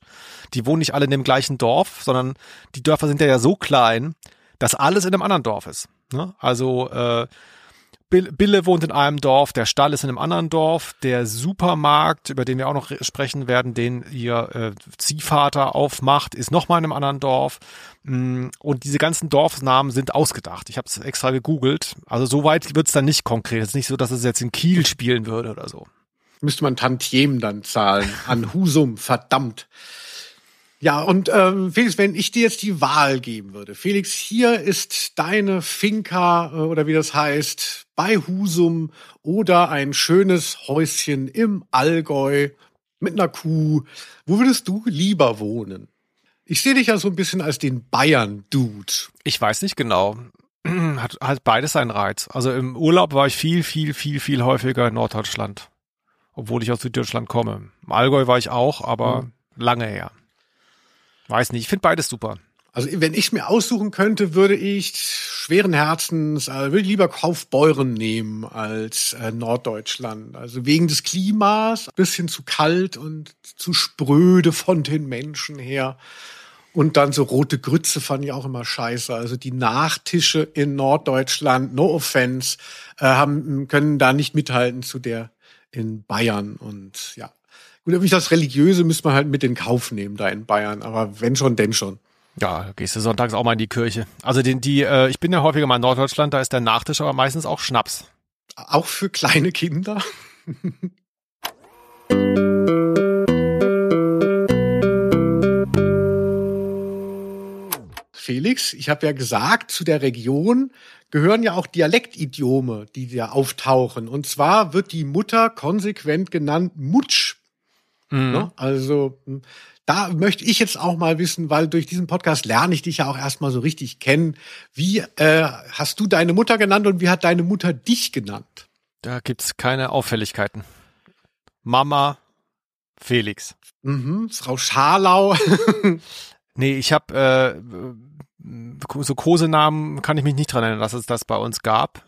Die wohnen nicht alle in dem gleichen Dorf, sondern die Dörfer sind ja so klein, dass alles in einem anderen Dorf ist. Ne? Also äh, Bille wohnt in einem Dorf, der Stall ist in einem anderen Dorf, der Supermarkt, über den wir auch noch sprechen werden, den ihr äh, Ziehvater aufmacht, ist nochmal in einem anderen Dorf. Mm, und diese ganzen Dorfnamen sind ausgedacht. Ich habe es extra gegoogelt. Also so weit wird es dann nicht konkret. Es ist nicht so, dass es jetzt in Kiel spielen würde oder so. Müsste man Tantiemen dann zahlen an Husum, verdammt. Ja, und ähm, Felix, wenn ich dir jetzt die Wahl geben würde, Felix, hier ist deine Finca äh, oder wie das heißt, bei Husum oder ein schönes Häuschen im Allgäu mit einer Kuh. Wo würdest du lieber wohnen? Ich sehe dich ja so ein bisschen als den Bayern-Dude. Ich weiß nicht genau. Hat, hat beides seinen Reiz. Also im Urlaub war ich viel, viel, viel, viel häufiger in Norddeutschland. Obwohl ich aus Süddeutschland komme. Im Allgäu war ich auch, aber mhm. lange her. Weiß nicht, ich finde beides super. Also wenn ich mir aussuchen könnte, würde ich schweren Herzens, äh, würde ich lieber Kaufbeuren nehmen als äh, Norddeutschland. Also wegen des Klimas, bisschen zu kalt und zu spröde von den Menschen her. Und dann so rote Grütze fand ich auch immer scheiße. Also die Nachtische in Norddeutschland, no offense, äh, haben, können da nicht mithalten zu der in Bayern. Und ja, Gut, irgendwie das Religiöse müsste man halt mit in Kauf nehmen da in Bayern, aber wenn schon, denn schon. Ja, gehst du sonntags auch mal in die Kirche. Also die, die äh, ich bin ja häufiger mal in Norddeutschland, da ist der Nachtisch aber meistens auch Schnaps. Auch für kleine Kinder? Felix, ich habe ja gesagt, zu der Region gehören ja auch Dialektidiome, die da auftauchen. Und zwar wird die Mutter konsequent genannt Mutsch. Mhm. Ne? Also hm, da möchte ich jetzt auch mal wissen, weil durch diesen Podcast lerne ich dich ja auch erstmal so richtig kennen. Wie äh, hast du deine Mutter genannt und wie hat deine Mutter dich genannt? Da gibt's keine Auffälligkeiten. Mama Felix. Mhm, Frau Scharlau. nee, ich habe äh, so Kosenamen kann ich mich nicht dran erinnern, dass es das bei uns gab.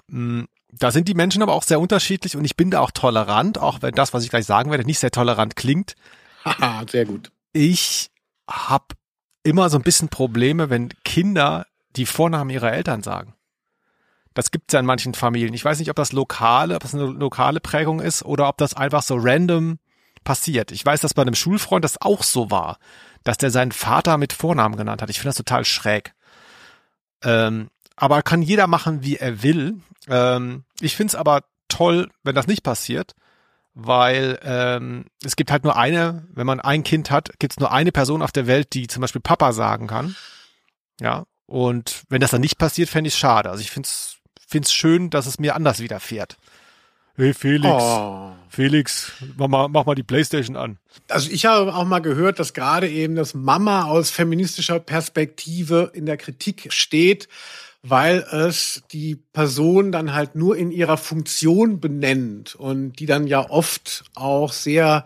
Da sind die Menschen aber auch sehr unterschiedlich und ich bin da auch tolerant, auch wenn das, was ich gleich sagen werde, nicht sehr tolerant klingt. Haha, sehr gut. Ich habe immer so ein bisschen Probleme, wenn Kinder die Vornamen ihrer Eltern sagen. Das gibt's ja in manchen Familien. Ich weiß nicht, ob das lokale, ob das eine lokale Prägung ist oder ob das einfach so random passiert. Ich weiß, dass bei einem Schulfreund das auch so war, dass der seinen Vater mit Vornamen genannt hat. Ich finde das total schräg. Ähm, aber kann jeder machen, wie er will. Ähm, ich finde es aber toll, wenn das nicht passiert, weil ähm, es gibt halt nur eine, wenn man ein Kind hat, gibt es nur eine Person auf der Welt, die zum Beispiel Papa sagen kann. Ja, und wenn das dann nicht passiert, fände ich schade. Also ich finde es find's schön, dass es mir anders widerfährt. Hey Felix, oh. Felix, mach mal, mach mal die Playstation an. Also ich habe auch mal gehört, dass gerade eben das Mama aus feministischer Perspektive in der Kritik steht, weil es die Person dann halt nur in ihrer Funktion benennt und die dann ja oft auch sehr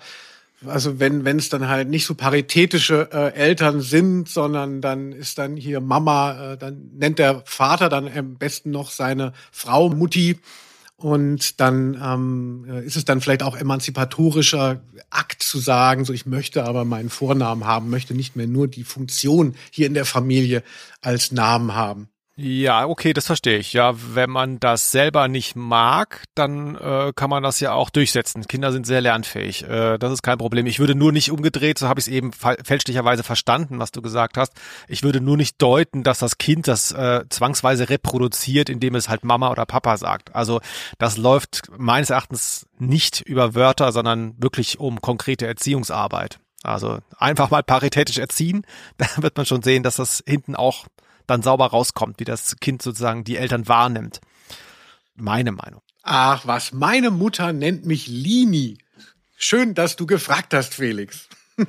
also wenn wenn es dann halt nicht so paritätische äh, Eltern sind, sondern dann ist dann hier Mama, äh, dann nennt der Vater dann am besten noch seine Frau Mutti Und dann ähm, ist es dann vielleicht auch emanzipatorischer Akt zu sagen, so ich möchte aber meinen Vornamen haben, möchte nicht mehr nur die Funktion hier in der Familie als Namen haben. Ja, okay, das verstehe ich. Ja, wenn man das selber nicht mag, dann äh, kann man das ja auch durchsetzen. Kinder sind sehr lernfähig. Äh, das ist kein Problem. Ich würde nur nicht umgedreht, so habe ich es eben fälschlicherweise verstanden, was du gesagt hast. Ich würde nur nicht deuten, dass das Kind das äh, zwangsweise reproduziert, indem es halt Mama oder Papa sagt. Also das läuft meines Erachtens nicht über Wörter, sondern wirklich um konkrete Erziehungsarbeit. Also einfach mal paritätisch erziehen, da wird man schon sehen, dass das hinten auch dann sauber rauskommt, wie das Kind sozusagen die Eltern wahrnimmt. Meine Meinung. Ach was, meine Mutter nennt mich Lini. Schön, dass du gefragt hast, Felix.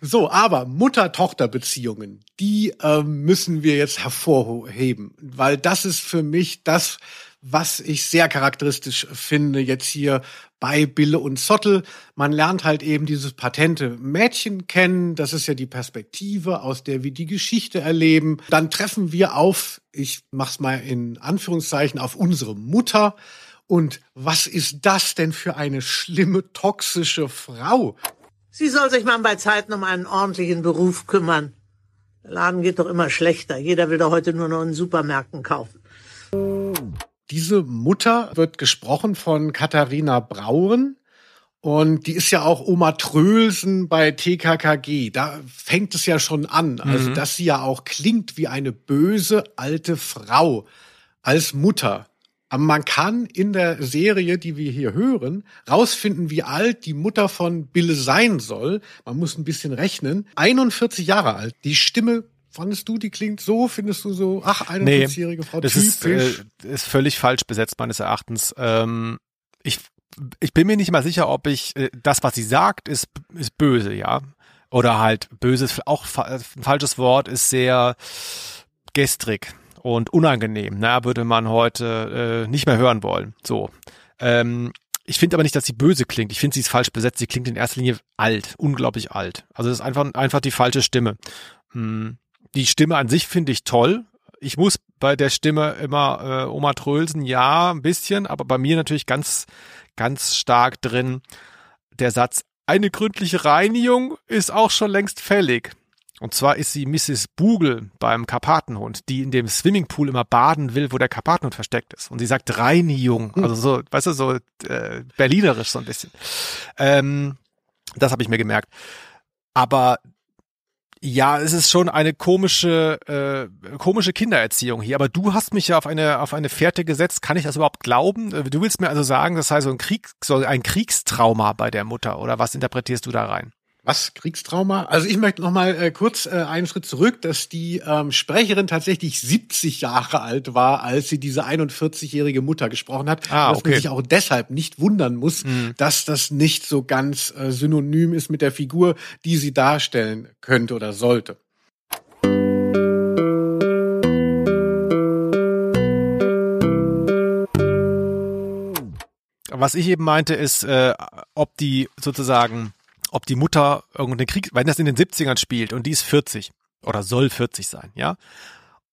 so, aber Mutter-Tochter-Beziehungen, die äh, müssen wir jetzt hervorheben, weil das ist für mich das, was ich sehr charakteristisch finde jetzt hier bei Bille und Zottel. Man lernt halt eben dieses patente Mädchen kennen. Das ist ja die Perspektive, aus der wir die Geschichte erleben. Dann treffen wir auf, ich mach's mal in Anführungszeichen, auf unsere Mutter. Und was ist das denn für eine schlimme, toxische Frau? Sie soll sich mal bei Zeiten um einen ordentlichen Beruf kümmern. Der Laden geht doch immer schlechter. Jeder will doch heute nur noch in Supermärkten kaufen. Diese Mutter wird gesprochen von Katharina Brauren. Und die ist ja auch Oma Trölsen bei TKKG. Da fängt es ja schon an. Also, mhm. dass sie ja auch klingt wie eine böse alte Frau als Mutter. Aber man kann in der Serie, die wir hier hören, rausfinden, wie alt die Mutter von Bille sein soll. Man muss ein bisschen rechnen. 41 Jahre alt. Die Stimme Fandest du, die klingt so? Findest du so, ach, 41-jährige nee, Frau, das typisch? Ist, äh, ist völlig falsch besetzt, meines Erachtens. Ähm, ich, ich bin mir nicht mal sicher, ob ich, äh, das, was sie sagt, ist, ist böse, ja. Oder halt, böse ist auch fa ein falsches Wort, ist sehr gestrig und unangenehm. Na, würde man heute äh, nicht mehr hören wollen. So. Ähm, ich finde aber nicht, dass sie böse klingt. Ich finde, sie ist falsch besetzt. Sie klingt in erster Linie alt, unglaublich alt. Also das ist einfach, einfach die falsche Stimme. Hm die Stimme an sich finde ich toll. Ich muss bei der Stimme immer äh, Oma Trölsen, ja, ein bisschen, aber bei mir natürlich ganz, ganz stark drin der Satz, eine gründliche Reinigung ist auch schon längst fällig. Und zwar ist sie Mrs. Bugel beim Karpatenhund, die in dem Swimmingpool immer baden will, wo der Karpatenhund versteckt ist. Und sie sagt Reinigung, hm. also so, weißt du, so äh, berlinerisch so ein bisschen. Ähm, das habe ich mir gemerkt. Aber ja, es ist schon eine komische, äh, komische Kindererziehung hier. Aber du hast mich ja auf eine auf eine Fährte gesetzt. Kann ich das überhaupt glauben? Äh, du willst mir also sagen, das sei so ein Krieg, so ein Kriegstrauma bei der Mutter oder was interpretierst du da rein? Was? Kriegstrauma? Also ich möchte noch mal äh, kurz äh, einen Schritt zurück, dass die ähm, Sprecherin tatsächlich 70 Jahre alt war, als sie diese 41-jährige Mutter gesprochen hat. Ah, dass okay. man sich auch deshalb nicht wundern muss, mhm. dass das nicht so ganz äh, synonym ist mit der Figur, die sie darstellen könnte oder sollte. Was ich eben meinte, ist, äh, ob die sozusagen ob die Mutter irgendeinen Krieg, wenn das in den 70ern spielt und die ist 40 oder soll 40 sein, ja?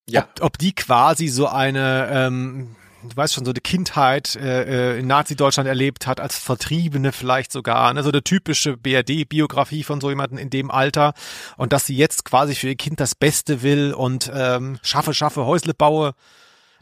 Ja. Ob, ob die quasi so eine, ähm, du weißt schon, so eine Kindheit äh, äh in Nazi-Deutschland erlebt hat, als Vertriebene vielleicht sogar, ne? so eine typische BRD-Biografie von so jemandem in dem Alter und dass sie jetzt quasi für ihr Kind das Beste will und ähm, schaffe, schaffe, Häusle baue,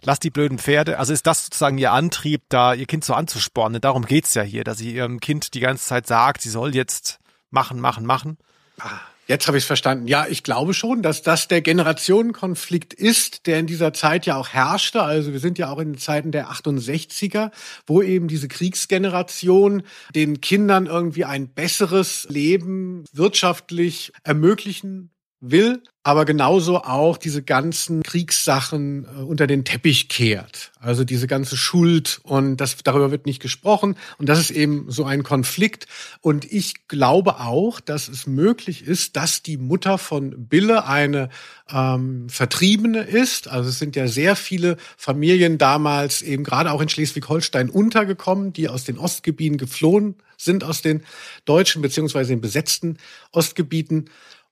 lass die blöden Pferde. Also ist das sozusagen ihr Antrieb, da ihr Kind so anzuspornen. Darum geht's ja hier, dass sie ihrem Kind die ganze Zeit sagt, sie soll jetzt machen, machen, machen? Ah, jetzt habe ich es verstanden. Ja, ich glaube schon, dass das der Generationenkonflikt ist, der in dieser Zeit ja auch herrschte. Also wir sind ja auch in den Zeiten der 68er, wo eben diese Kriegsgeneration den Kindern irgendwie ein besseres Leben wirtschaftlich ermöglichen will, aber genauso auch diese ganzen Kriegssachen äh, unter den Teppich kehrt. Also diese ganze Schuld und das, darüber wird nicht gesprochen. Und das ist eben so ein Konflikt. Und ich glaube auch, dass es möglich ist, dass die Mutter von Bille eine ähm, Vertriebene ist. Also es sind ja sehr viele Familien damals eben gerade auch in Schleswig-Holstein untergekommen, die aus den Ostgebieten geflohen sind, aus den deutschen beziehungsweise den besetzten Ostgebieten.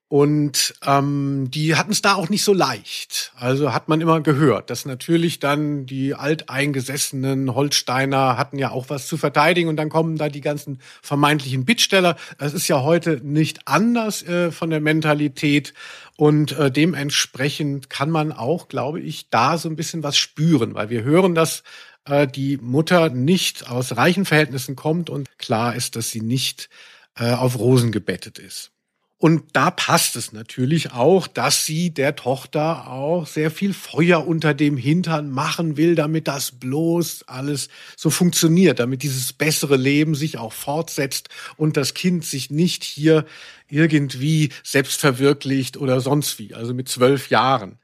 Und ähm, die hatten es da auch nicht so leicht. Also hat man immer gehört, dass natürlich dann die alteingesessenen Holsteiner hatten ja auch was zu verteidigen und dann kommen da die ganzen vermeintlichen Bittsteller. Das ist ja heute nicht anders äh, von der Mentalität und äh, dementsprechend kann man auch, glaube ich, da so ein bisschen was spüren, weil wir hören, dass äh, die Mutter nicht aus reichen Verhältnissen kommt und klar ist, dass sie nicht äh, auf Rosen gebettet ist. Und da passt es natürlich auch, dass sie der Tochter auch sehr viel Feuer unter dem Hintern machen will, damit das bloß alles so funktioniert, damit dieses bessere Leben sich auch fortsetzt und das Kind sich nicht hier irgendwie selbst verwirklicht oder sonst wie, also mit zwölf Jahren.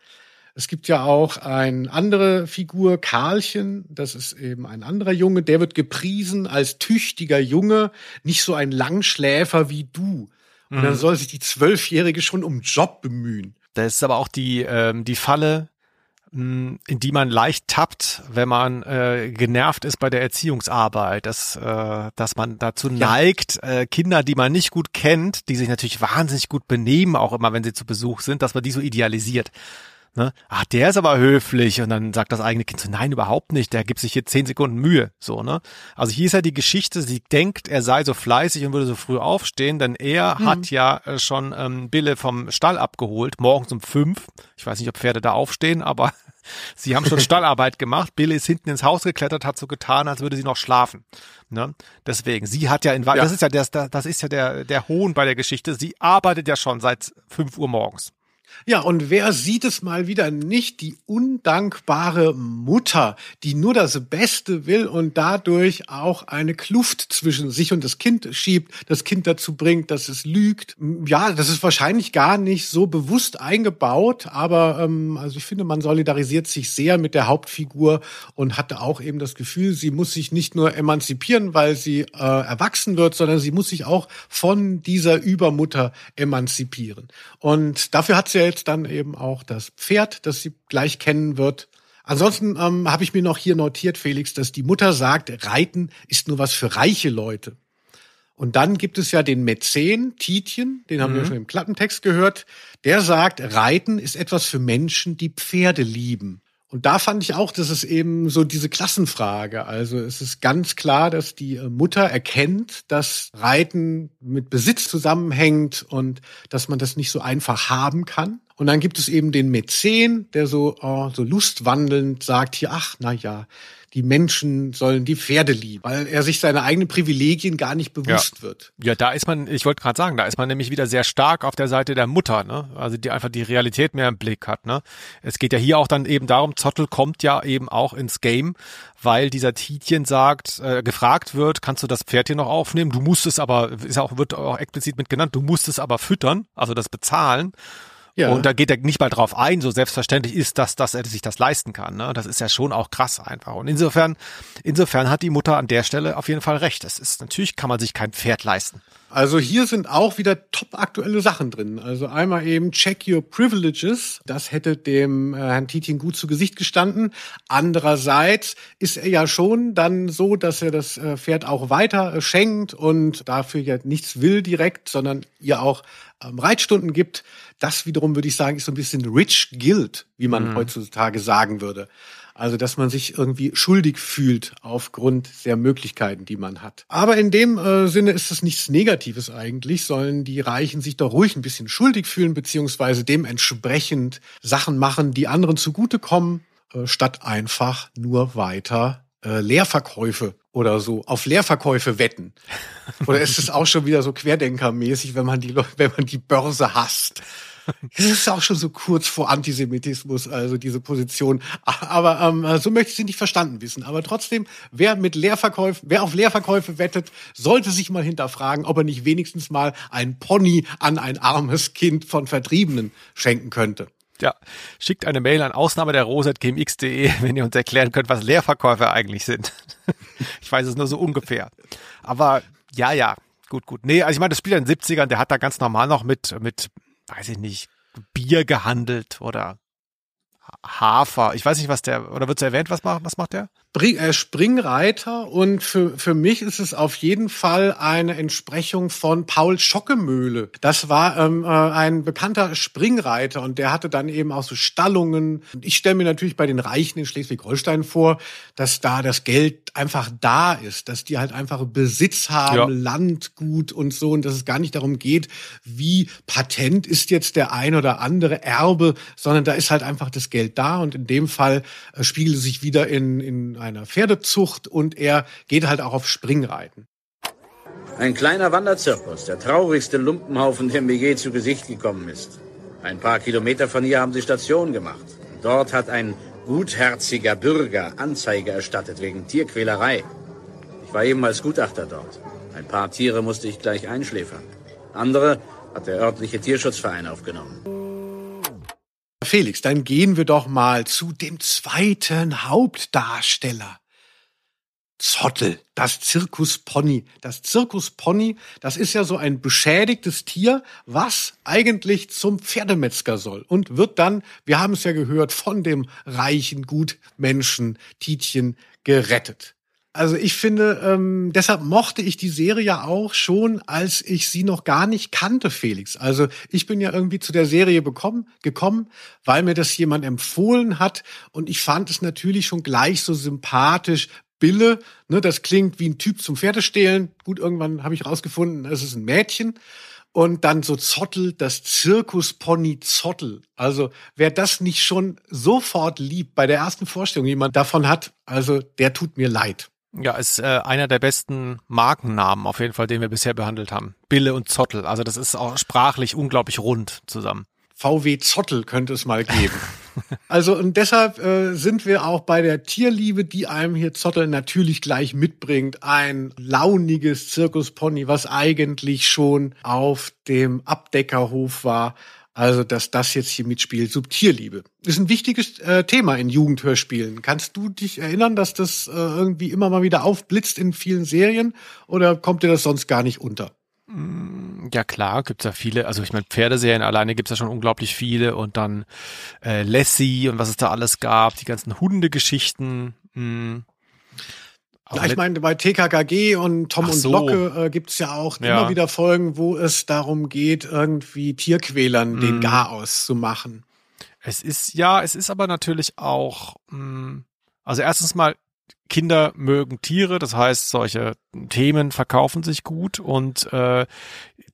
Es gibt ja auch eine andere Figur, Karlchen, das ist eben ein anderer Junge, der wird gepriesen als tüchtiger Junge, nicht so ein Langschläfer wie du. Und mhm. dann soll sich die Zwölfjährige schon um Job bemühen. Das ist aber auch die, ähm, die Falle, in die man leicht tappt, wenn man äh, genervt ist bei der Erziehungsarbeit, dass, äh, dass man dazu ja. neigt, äh, Kinder, die man nicht gut kennt, die sich natürlich wahnsinnig gut benehmen, auch immer wenn sie zu Besuch sind, dass man die so idealisiert. Ne? Ach, der ist aber höflich und dann sagt das eigene Kind so, nein, überhaupt nicht, der gibt sich hier zehn Sekunden Mühe, so, ne? Also hier ist ja die Geschichte, sie denkt, er sei so fleißig und würde so früh aufstehen, denn er mhm. hat ja äh, schon ähm, Bille vom Stall abgeholt, morgens um fünf. Ich weiß nicht, ob Pferde da aufstehen, aber sie haben schon Stallarbeit gemacht. Bille ist hinten ins Haus geklettert, hat so getan, als würde sie noch schlafen. Ne? Deswegen, sie hat ja in, ja. das ist ja der, das ist ja der, der Hohn bei der Geschichte. Sie arbeitet ja schon seit fünf Uhr morgens. Ja, und wer sieht es mal wieder nicht? Die undankbare Mutter, die nur das Beste will und dadurch auch eine Kluft zwischen sich und das Kind schiebt, das Kind dazu bringt, dass es lügt. Ja, das ist wahrscheinlich gar nicht so bewusst eingebaut, aber ähm, also ich finde, man solidarisiert sich sehr mit der Hauptfigur und hatte auch eben das Gefühl, sie muss sich nicht nur emanzipieren, weil sie äh, erwachsen wird, sondern sie muss sich auch von dieser Übermutter emanzipieren. Und dafür hat sie jetzt dann eben auch das Pferd, das sie gleich kennen wird. Ansonsten ähm, habe ich mir noch hier notiert, Felix, dass die Mutter sagt, Reiten ist nur was für reiche Leute. Und dann gibt es ja den Mäzen, Tietjen, den haben mhm. wir schon im Klappentext gehört. Der sagt, Reiten ist etwas für Menschen, die Pferde lieben. Und da fand ich auch, dass es eben so diese Klassenfrage. Also es ist ganz klar, dass die äh, Mutter erkennt, dass Reiten mit Besitz zusammenhängt und dass man das nicht so einfach haben kann. Und dann gibt es eben den Mäzen, der so, oh, so lustwandelnd sagt hier, ach, na ja, die Menschen sollen die Pferde lieben, weil er sich seine eigenen Privilegien gar nicht bewusst ja. wird. Ja, da ist man, ich wollte gerade sagen, da ist man nämlich wieder sehr stark auf der Seite der Mutter, ne? Also die einfach die Realität mehr im Blick hat, ne? Es geht ja hier auch dann eben darum, Zottel kommt ja eben auch ins Game, weil dieser Tietjen sagt, äh, gefragt wird, kannst du das Pferd hier noch aufnehmen? Du musst es aber, ist auch, wird auch explizit mit genannt, du musst es aber füttern, also das bezahlen. Ja. Und da geht er nicht mal drauf ein, so selbstverständlich ist das, dass er sich das leisten kann. Ne? Das ist ja schon auch krass einfach. Und insofern, insofern hat die Mutter an der Stelle auf jeden Fall recht. Das ist natürlich kann man sich kein Pferd leisten. Also hier sind auch wieder top aktuelle Sachen drin. Also einmal eben Check Your Privileges. Das hätte dem äh, Herrn Titin gut zu Gesicht gestanden. Andererseits ist er ja schon dann so, dass er das äh, Pferd auch weiter äh, schenkt und dafür ja nichts will direkt, sondern ihr auch ähm, Reitstunden gibt. Das wiederum würde ich sagen, ist so ein bisschen Rich Guilt, wie man mhm. heutzutage sagen würde. Also, dass man sich irgendwie schuldig fühlt aufgrund der Möglichkeiten, die man hat. Aber in dem äh, Sinne ist es nichts Negatives eigentlich, sollen die Reichen sich doch ruhig ein bisschen schuldig fühlen, beziehungsweise dementsprechend Sachen machen, die anderen zugutekommen, äh, statt einfach nur weiter äh, Leerverkäufe oder so auf Leerverkäufe wetten. Oder ist es auch schon wieder so Querdenkermäßig, wenn man die, wenn man die Börse hasst? Es ist auch schon so kurz vor Antisemitismus, also diese Position. Aber ähm, so möchte ich sie nicht verstanden wissen. Aber trotzdem, wer mit Leerverkäufen, wer auf Leerverkäufe wettet, sollte sich mal hinterfragen, ob er nicht wenigstens mal ein Pony an ein armes Kind von Vertriebenen schenken könnte. Ja, schickt eine Mail an Ausnahme der Rose.gmx.de, wenn ihr uns erklären könnt, was Leerverkäufe eigentlich sind. ich weiß es nur so ungefähr. Aber ja, ja, gut, gut. Nee, also ich meine, das Spiel in den 70ern, der hat da ganz normal noch mit, mit weiß ich nicht, Bier gehandelt oder Hafer. Ich weiß nicht, was der, oder wird es erwähnt, was macht, was macht der? Spring, äh, Springreiter und für, für mich ist es auf jeden Fall eine Entsprechung von Paul Schockemöhle. Das war ähm, äh, ein bekannter Springreiter und der hatte dann eben auch so Stallungen. Ich stelle mir natürlich bei den Reichen in Schleswig-Holstein vor, dass da das Geld einfach da ist, dass die halt einfach Besitz haben, ja. Landgut und so und dass es gar nicht darum geht, wie patent ist jetzt der ein oder andere Erbe, sondern da ist halt einfach das Geld da und in dem Fall äh, spiegelt es sich wieder in, in einer Pferdezucht und er geht halt auch auf Springreiten. Ein kleiner Wanderzirkus, der traurigste Lumpenhaufen, der mir je zu Gesicht gekommen ist. Ein paar Kilometer von hier haben sie Station gemacht. Dort hat ein gutherziger Bürger Anzeige erstattet wegen Tierquälerei. Ich war eben als Gutachter dort. Ein paar Tiere musste ich gleich einschläfern. Andere hat der örtliche Tierschutzverein aufgenommen. Felix, dann gehen wir doch mal zu dem zweiten Hauptdarsteller. Zottel, das Zirkuspony. Das Zirkuspony, das ist ja so ein beschädigtes Tier, was eigentlich zum Pferdemetzger soll und wird dann, wir haben es ja gehört, von dem reichen Gutmenschen Tietjen gerettet. Also ich finde, ähm, deshalb mochte ich die Serie ja auch schon, als ich sie noch gar nicht kannte, Felix. Also ich bin ja irgendwie zu der Serie bekommen, gekommen, weil mir das jemand empfohlen hat und ich fand es natürlich schon gleich so sympathisch. Bille, ne, das klingt wie ein Typ zum Pferdestehlen. Gut, irgendwann habe ich rausgefunden, es ist ein Mädchen. Und dann so Zottel, das Zirkuspony Zottel. Also wer das nicht schon sofort liebt, bei der ersten Vorstellung jemand davon hat, also der tut mir leid. Ja, ist äh, einer der besten Markennamen auf jeden Fall, den wir bisher behandelt haben. Bille und Zottel. Also das ist auch sprachlich unglaublich rund zusammen. VW Zottel könnte es mal geben. also und deshalb äh, sind wir auch bei der Tierliebe, die einem hier Zottel natürlich gleich mitbringt. Ein launiges Zirkuspony, was eigentlich schon auf dem Abdeckerhof war. Also, dass das jetzt hier mitspielt, Subtierliebe. Ist ein wichtiges äh, Thema in Jugendhörspielen. Kannst du dich erinnern, dass das äh, irgendwie immer mal wieder aufblitzt in vielen Serien oder kommt dir das sonst gar nicht unter? Mm, ja klar, gibt's ja viele. Also ich meine, Pferdeserien alleine gibt's ja schon unglaublich viele und dann äh, Lassie und was es da alles gab, die ganzen Hundegeschichten. Mh. Mm. Ja, ich meine, bei TKKG und Tom Ach und so. Locke äh, gibt's ja auch ja. immer wieder Folgen, wo es darum geht, irgendwie Tierquälern mm. den. Garaus zu machen. Es ist, ja, es ist aber natürlich auch, mh, mm, also erstens mal, Kinder mögen Tiere, das heißt, solche Themen verkaufen sich gut und äh,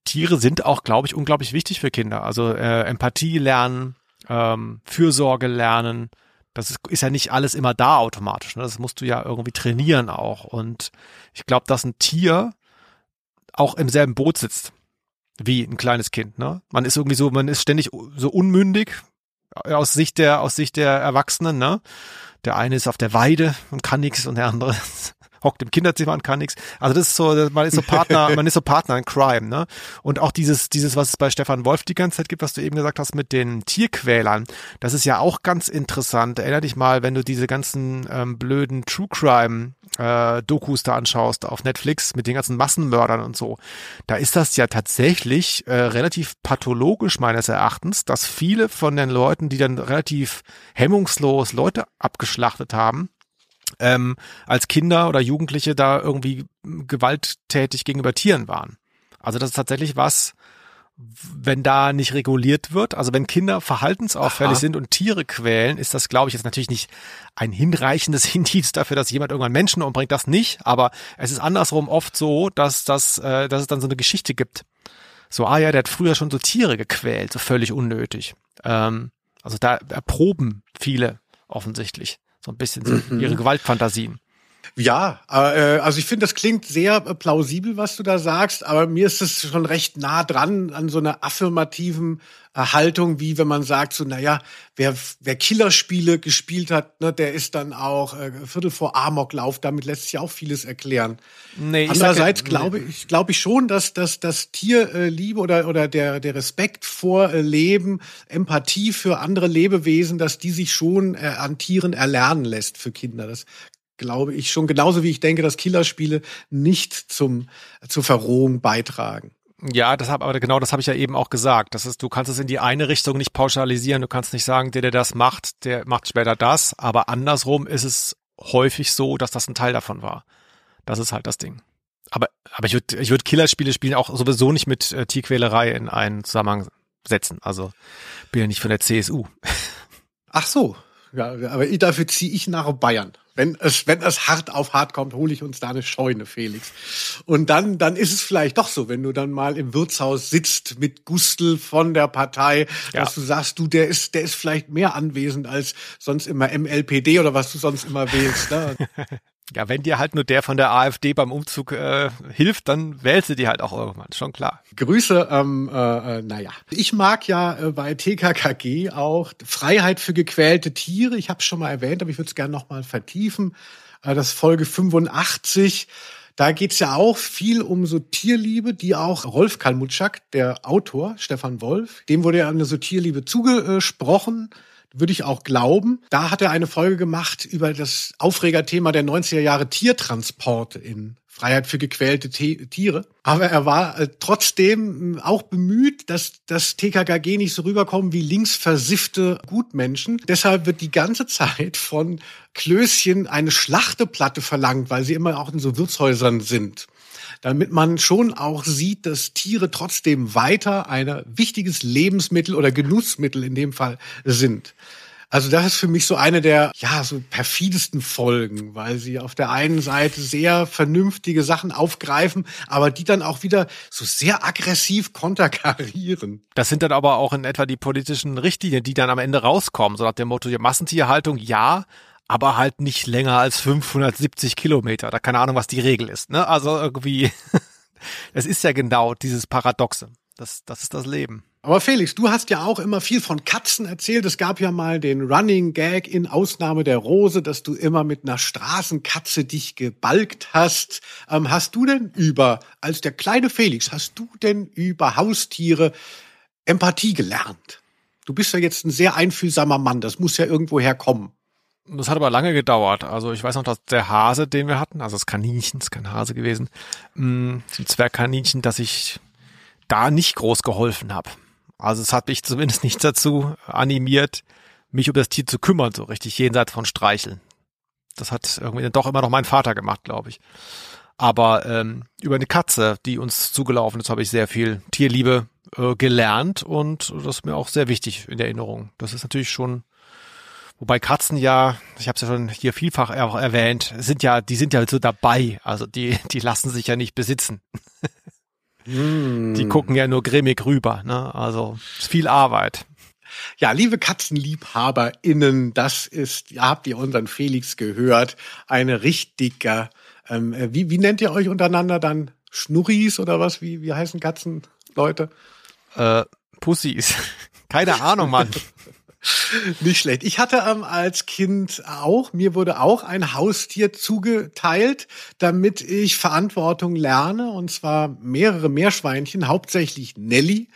Tiere sind auch, glaube ich, unglaublich wichtig für Kinder. Also äh, Empathie lernen, ähm, Fürsorge lernen, das ist, ist ja nicht alles immer da automatisch. Ne? Das musst du ja irgendwie trainieren auch. Und ich glaube, dass ein Tier auch im selben Boot sitzt wie ein kleines Kind. Ne? Man ist irgendwie so, man ist ständig so unmündig aus Sicht der aus Sicht der Erwachsenen. Ne? Der eine ist auf der Weide und kann nichts und der andere hockt im Kinderzimmer und kann nichts. Also das ist so, man ist so Partner, man ist so Partner in Crime, ne? Und auch dieses, dieses, was es bei Stefan Wolf die ganze Zeit gibt, was du eben gesagt hast mit den Tierquälern, das ist ja auch ganz interessant. Erinner dich mal, wenn du diese ganzen ähm, blöden True Crime äh, Dokus da anschaust auf Netflix mit den ganzen Massenmördern und so, da ist das ja tatsächlich äh, relativ pathologisch meines Erachtens, dass viele von den Leuten, die dann relativ hemmungslos Leute abgeschlachtet haben, ähm, als Kinder oder Jugendliche da irgendwie gewalttätig gegenüber Tieren waren. Also das ist tatsächlich was, wenn da nicht reguliert wird, also wenn Kinder verhaltensauffällig Aha. sind und Tiere quälen, ist das, glaube ich, jetzt natürlich nicht ein hinreichendes Indiz dafür, dass jemand irgendwann Menschen umbringt, das nicht, aber es ist andersrum oft so, dass, das, äh, dass es dann so eine Geschichte gibt. So, ah ja, der hat früher schon so Tiere gequält, so völlig unnötig. Ähm, also da erproben viele offensichtlich so ein bisschen so mhm. ihre Gewaltfantasien. Ja, äh, also ich finde, das klingt sehr äh, plausibel, was du da sagst, aber mir ist es schon recht nah dran an so einer affirmativen äh, Haltung, wie wenn man sagt, so, naja, wer, wer Killerspiele gespielt hat, ne, der ist dann auch äh, Viertel vor Amoklauf, damit lässt sich auch vieles erklären. Nee, Andererseits glaube ich, glaube ich schon, dass, dass das Tierliebe oder, oder der, der Respekt vor Leben, Empathie für andere Lebewesen, dass die sich schon äh, an Tieren erlernen lässt für Kinder. Das glaube ich schon, genauso wie ich denke, dass Killerspiele nicht zum, zur Verrohung beitragen. Ja, das hab, aber genau das habe ich ja eben auch gesagt. Das ist, du kannst es in die eine Richtung nicht pauschalisieren. Du kannst nicht sagen, der, der das macht, der macht später das. Aber andersrum ist es häufig so, dass das ein Teil davon war. Das ist halt das Ding. Aber, aber ich würde ich würd Killerspiele spielen auch sowieso nicht mit äh, Tierquälerei in einen Zusammenhang setzen. Also bin ja nicht von der CSU. Ach so, ja, aber dafür ziehe ich nach Bayern. Wenn es, wenn es hart auf hart kommt, hole ich uns da eine Scheune, Felix. Und dann, dann ist es vielleicht doch so, wenn du dann mal im Wirtshaus sitzt mit Gustl von der Partei, ja. dass du sagst, du, der ist, der ist vielleicht mehr anwesend als sonst immer MLPD oder was du sonst immer wählst. Ne? Ja, wenn dir halt nur der von der AfD beim Umzug äh, hilft, dann wählst du die halt auch irgendwann, schon klar. Grüße, ähm, äh, äh naja. Ich mag ja äh, bei TKKG auch Freiheit für gequälte Tiere. Ich habe es schon mal erwähnt, aber ich würde es gerne nochmal vertiefen. Äh, das Folge 85. Da geht's ja auch viel um so Tierliebe, die auch Rolf Kalmutschak, der Autor, Stefan Wolf, dem wurde ja eine so Tierliebe zugesprochen würde ich auch glauben. Da hat er eine Folge gemacht über das Aufregerthema der 90er Jahre Tiertransporte in Freiheit für gequälte Tiere. Aber er war äh, trotzdem äh, auch bemüht, dass das TKKG nicht so rüberkommt wie linksversiffte Gutmenschen. Deshalb wird die ganze Zeit von Klößchen eine Schlachteplatte verlangt, weil sie immer auch in so Wirtshäusern sind damit man schon auch sieht, dass Tiere trotzdem weiter ein wichtiges Lebensmittel oder Genussmittel in dem Fall sind. Also das ist für mich so eine der, ja, so perfidesten Folgen, weil sie auf der einen Seite sehr vernünftige Sachen aufgreifen, aber die dann auch wieder so sehr aggressiv konterkarieren. Das sind dann aber auch in etwa die politischen Richtlinien, die dann am Ende rauskommen, so nach dem Motto, Massentierhaltung ja, aber halt nicht länger als 570 Kilometer. Da keine Ahnung, was die Regel ist. Ne? Also irgendwie, es ist ja genau dieses Paradoxe. Das, das ist das Leben. Aber Felix, du hast ja auch immer viel von Katzen erzählt. Es gab ja mal den Running Gag in Ausnahme der Rose, dass du immer mit einer Straßenkatze dich gebalgt hast. Ähm, hast du denn über, als der kleine Felix, hast du denn über Haustiere Empathie gelernt? Du bist ja jetzt ein sehr einfühlsamer Mann. Das muss ja irgendwo herkommen. Das hat aber lange gedauert. Also ich weiß noch, dass der Hase, den wir hatten, also das Kaninchen, ist kein Hase gewesen, ein mm, Zwergkaninchen, dass ich da nicht groß geholfen habe. Also es hat mich zumindest nicht dazu animiert, mich um das Tier zu kümmern, so richtig jenseits von Streicheln. Das hat irgendwie dann doch immer noch mein Vater gemacht, glaube ich. Aber ähm, über eine Katze, die uns zugelaufen ist, habe ich sehr viel Tierliebe äh, gelernt und das ist mir auch sehr wichtig in Erinnerung. Das ist natürlich schon Wobei Katzen ja, ich habe es ja schon hier vielfach auch erwähnt, sind ja, die sind ja so dabei. Also die, die lassen sich ja nicht besitzen. mm. Die gucken ja nur grimmig rüber. Ne? Also ist viel Arbeit. Ja, liebe KatzenliebhaberInnen, das ist, ja, habt ihr unseren Felix gehört, eine richtige, ähm, wie, wie nennt ihr euch untereinander dann? Schnurris oder was? Wie, wie heißen Katzen, Leute? Äh, Pussys. Keine Ahnung, Mann. Nicht schlecht. Ich hatte ähm, als Kind auch, mir wurde auch ein Haustier zugeteilt, damit ich Verantwortung lerne. Und zwar mehrere Meerschweinchen, hauptsächlich Nelly,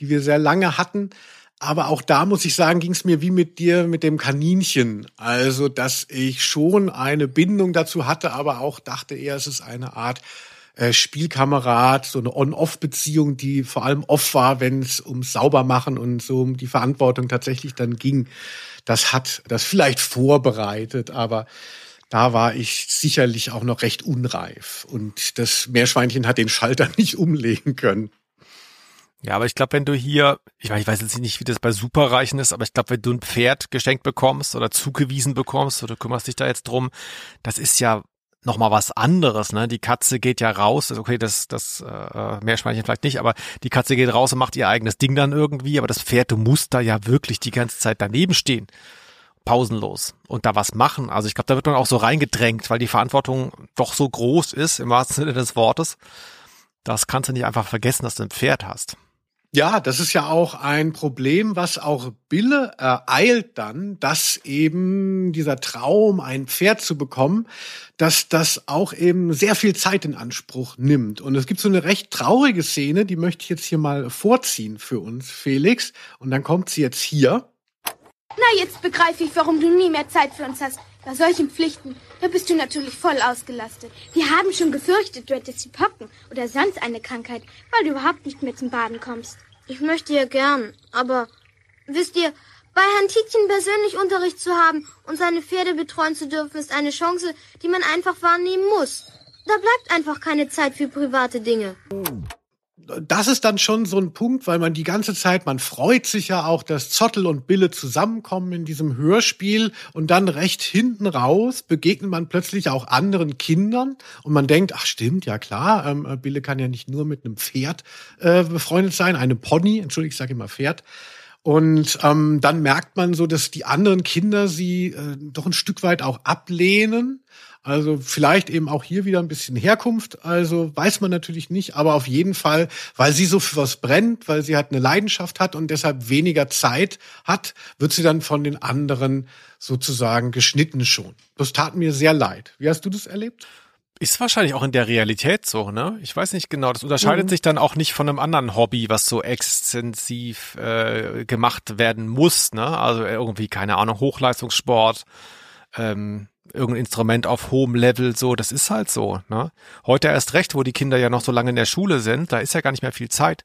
die wir sehr lange hatten. Aber auch da muss ich sagen, ging es mir wie mit dir mit dem Kaninchen. Also, dass ich schon eine Bindung dazu hatte, aber auch dachte eher, es ist eine Art äh, Spielkamerad, so eine On-Off-Beziehung, die vor allem off war, wenn es ums Saubermachen und so um die Verantwortung tatsächlich dann ging. Das hat das vielleicht vorbereitet, aber da war ich sicherlich auch noch recht unreif. Und das Meerschweinchen hat den Schalter nicht umlegen können. Ja, aber ich glaube, wenn du hier, ich weiß, ich weiß jetzt nicht, wie das bei Superreichen ist, aber ich glaube, wenn du ein Pferd geschenkt bekommst oder zugewiesen bekommst oder du kümmerst dich da jetzt drum, das ist ja noch mal was anderes. Ne? Die Katze geht ja raus, okay, das, das äh, Meerschweinchen vielleicht nicht, aber die Katze geht raus und macht ihr eigenes Ding dann irgendwie. Aber das Pferd, du musst da ja wirklich die ganze Zeit daneben stehen, pausenlos und da was machen. Also ich glaube, da wird man auch so reingedrängt, weil die Verantwortung doch so groß ist im wahrsten Sinne des Wortes. Das kannst du nicht einfach vergessen, dass du ein Pferd hast. Ja, das ist ja auch ein Problem, was auch Bille ereilt dann, dass eben dieser Traum, ein Pferd zu bekommen, dass das auch eben sehr viel Zeit in Anspruch nimmt. Und es gibt so eine recht traurige Szene, die möchte ich jetzt hier mal vorziehen für uns, Felix. Und dann kommt sie jetzt hier. Na, jetzt begreife ich, warum du nie mehr Zeit für uns hast. Bei solchen Pflichten, da bist du natürlich voll ausgelastet. Wir haben schon gefürchtet, du hättest die Pocken oder sonst eine Krankheit, weil du überhaupt nicht mehr zum Baden kommst. Ich möchte ja gern, aber wisst ihr, bei Herrn Tietjen persönlich Unterricht zu haben und seine Pferde betreuen zu dürfen, ist eine Chance, die man einfach wahrnehmen muss. Da bleibt einfach keine Zeit für private Dinge das ist dann schon so ein Punkt, weil man die ganze Zeit, man freut sich ja auch, dass Zottel und Bille zusammenkommen in diesem Hörspiel und dann recht hinten raus begegnet man plötzlich auch anderen Kindern und man denkt, ach stimmt, ja klar, ähm, äh, Bille kann ja nicht nur mit einem Pferd äh, befreundet sein, einem Pony, entschuldige, ich sage immer Pferd. Und ähm, dann merkt man so, dass die anderen Kinder sie äh, doch ein Stück weit auch ablehnen also vielleicht eben auch hier wieder ein bisschen Herkunft, also weiß man natürlich nicht, aber auf jeden Fall, weil sie so für was brennt, weil sie halt eine Leidenschaft hat und deshalb weniger Zeit hat, wird sie dann von den anderen sozusagen geschnitten schon. Das tat mir sehr leid. Wie hast du das erlebt? Ist wahrscheinlich auch in der Realität so, ne? Ich weiß nicht genau. Das unterscheidet mhm. sich dann auch nicht von einem anderen Hobby, was so extensiv äh, gemacht werden muss, ne? Also irgendwie, keine Ahnung, Hochleistungssport, ähm, irgendein Instrument auf hohem Level, so, das ist halt so. Ne? Heute erst recht, wo die Kinder ja noch so lange in der Schule sind, da ist ja gar nicht mehr viel Zeit.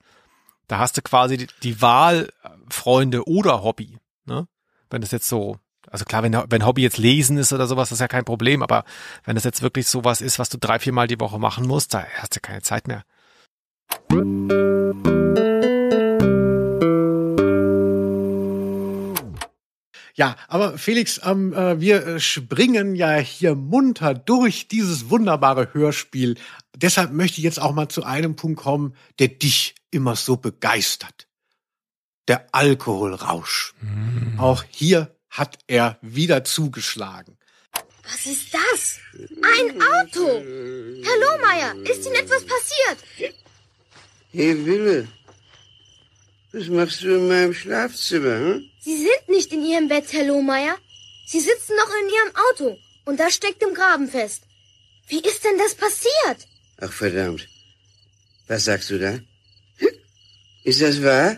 Da hast du quasi die, die Wahl Freunde oder Hobby. Ne? Wenn das jetzt so, also klar, wenn, wenn Hobby jetzt Lesen ist oder sowas, das ist ja kein Problem, aber wenn das jetzt wirklich sowas ist, was du drei, vier Mal die Woche machen musst, da hast du keine Zeit mehr. Ja, aber Felix, ähm, äh, wir äh, springen ja hier munter durch dieses wunderbare Hörspiel. Deshalb möchte ich jetzt auch mal zu einem Punkt kommen, der dich immer so begeistert. Der Alkoholrausch. Mm. Auch hier hat er wieder zugeschlagen. Was ist das? Ein Auto! Herr Lohmeier, ist Ihnen etwas passiert? Hey Wille, was machst du in meinem Schlafzimmer, hm? Sie sind nicht in Ihrem Bett, Herr Lohmeier. Sie sitzen noch in Ihrem Auto und das steckt im Graben fest. Wie ist denn das passiert? Ach verdammt. Was sagst du da? Ist das wahr?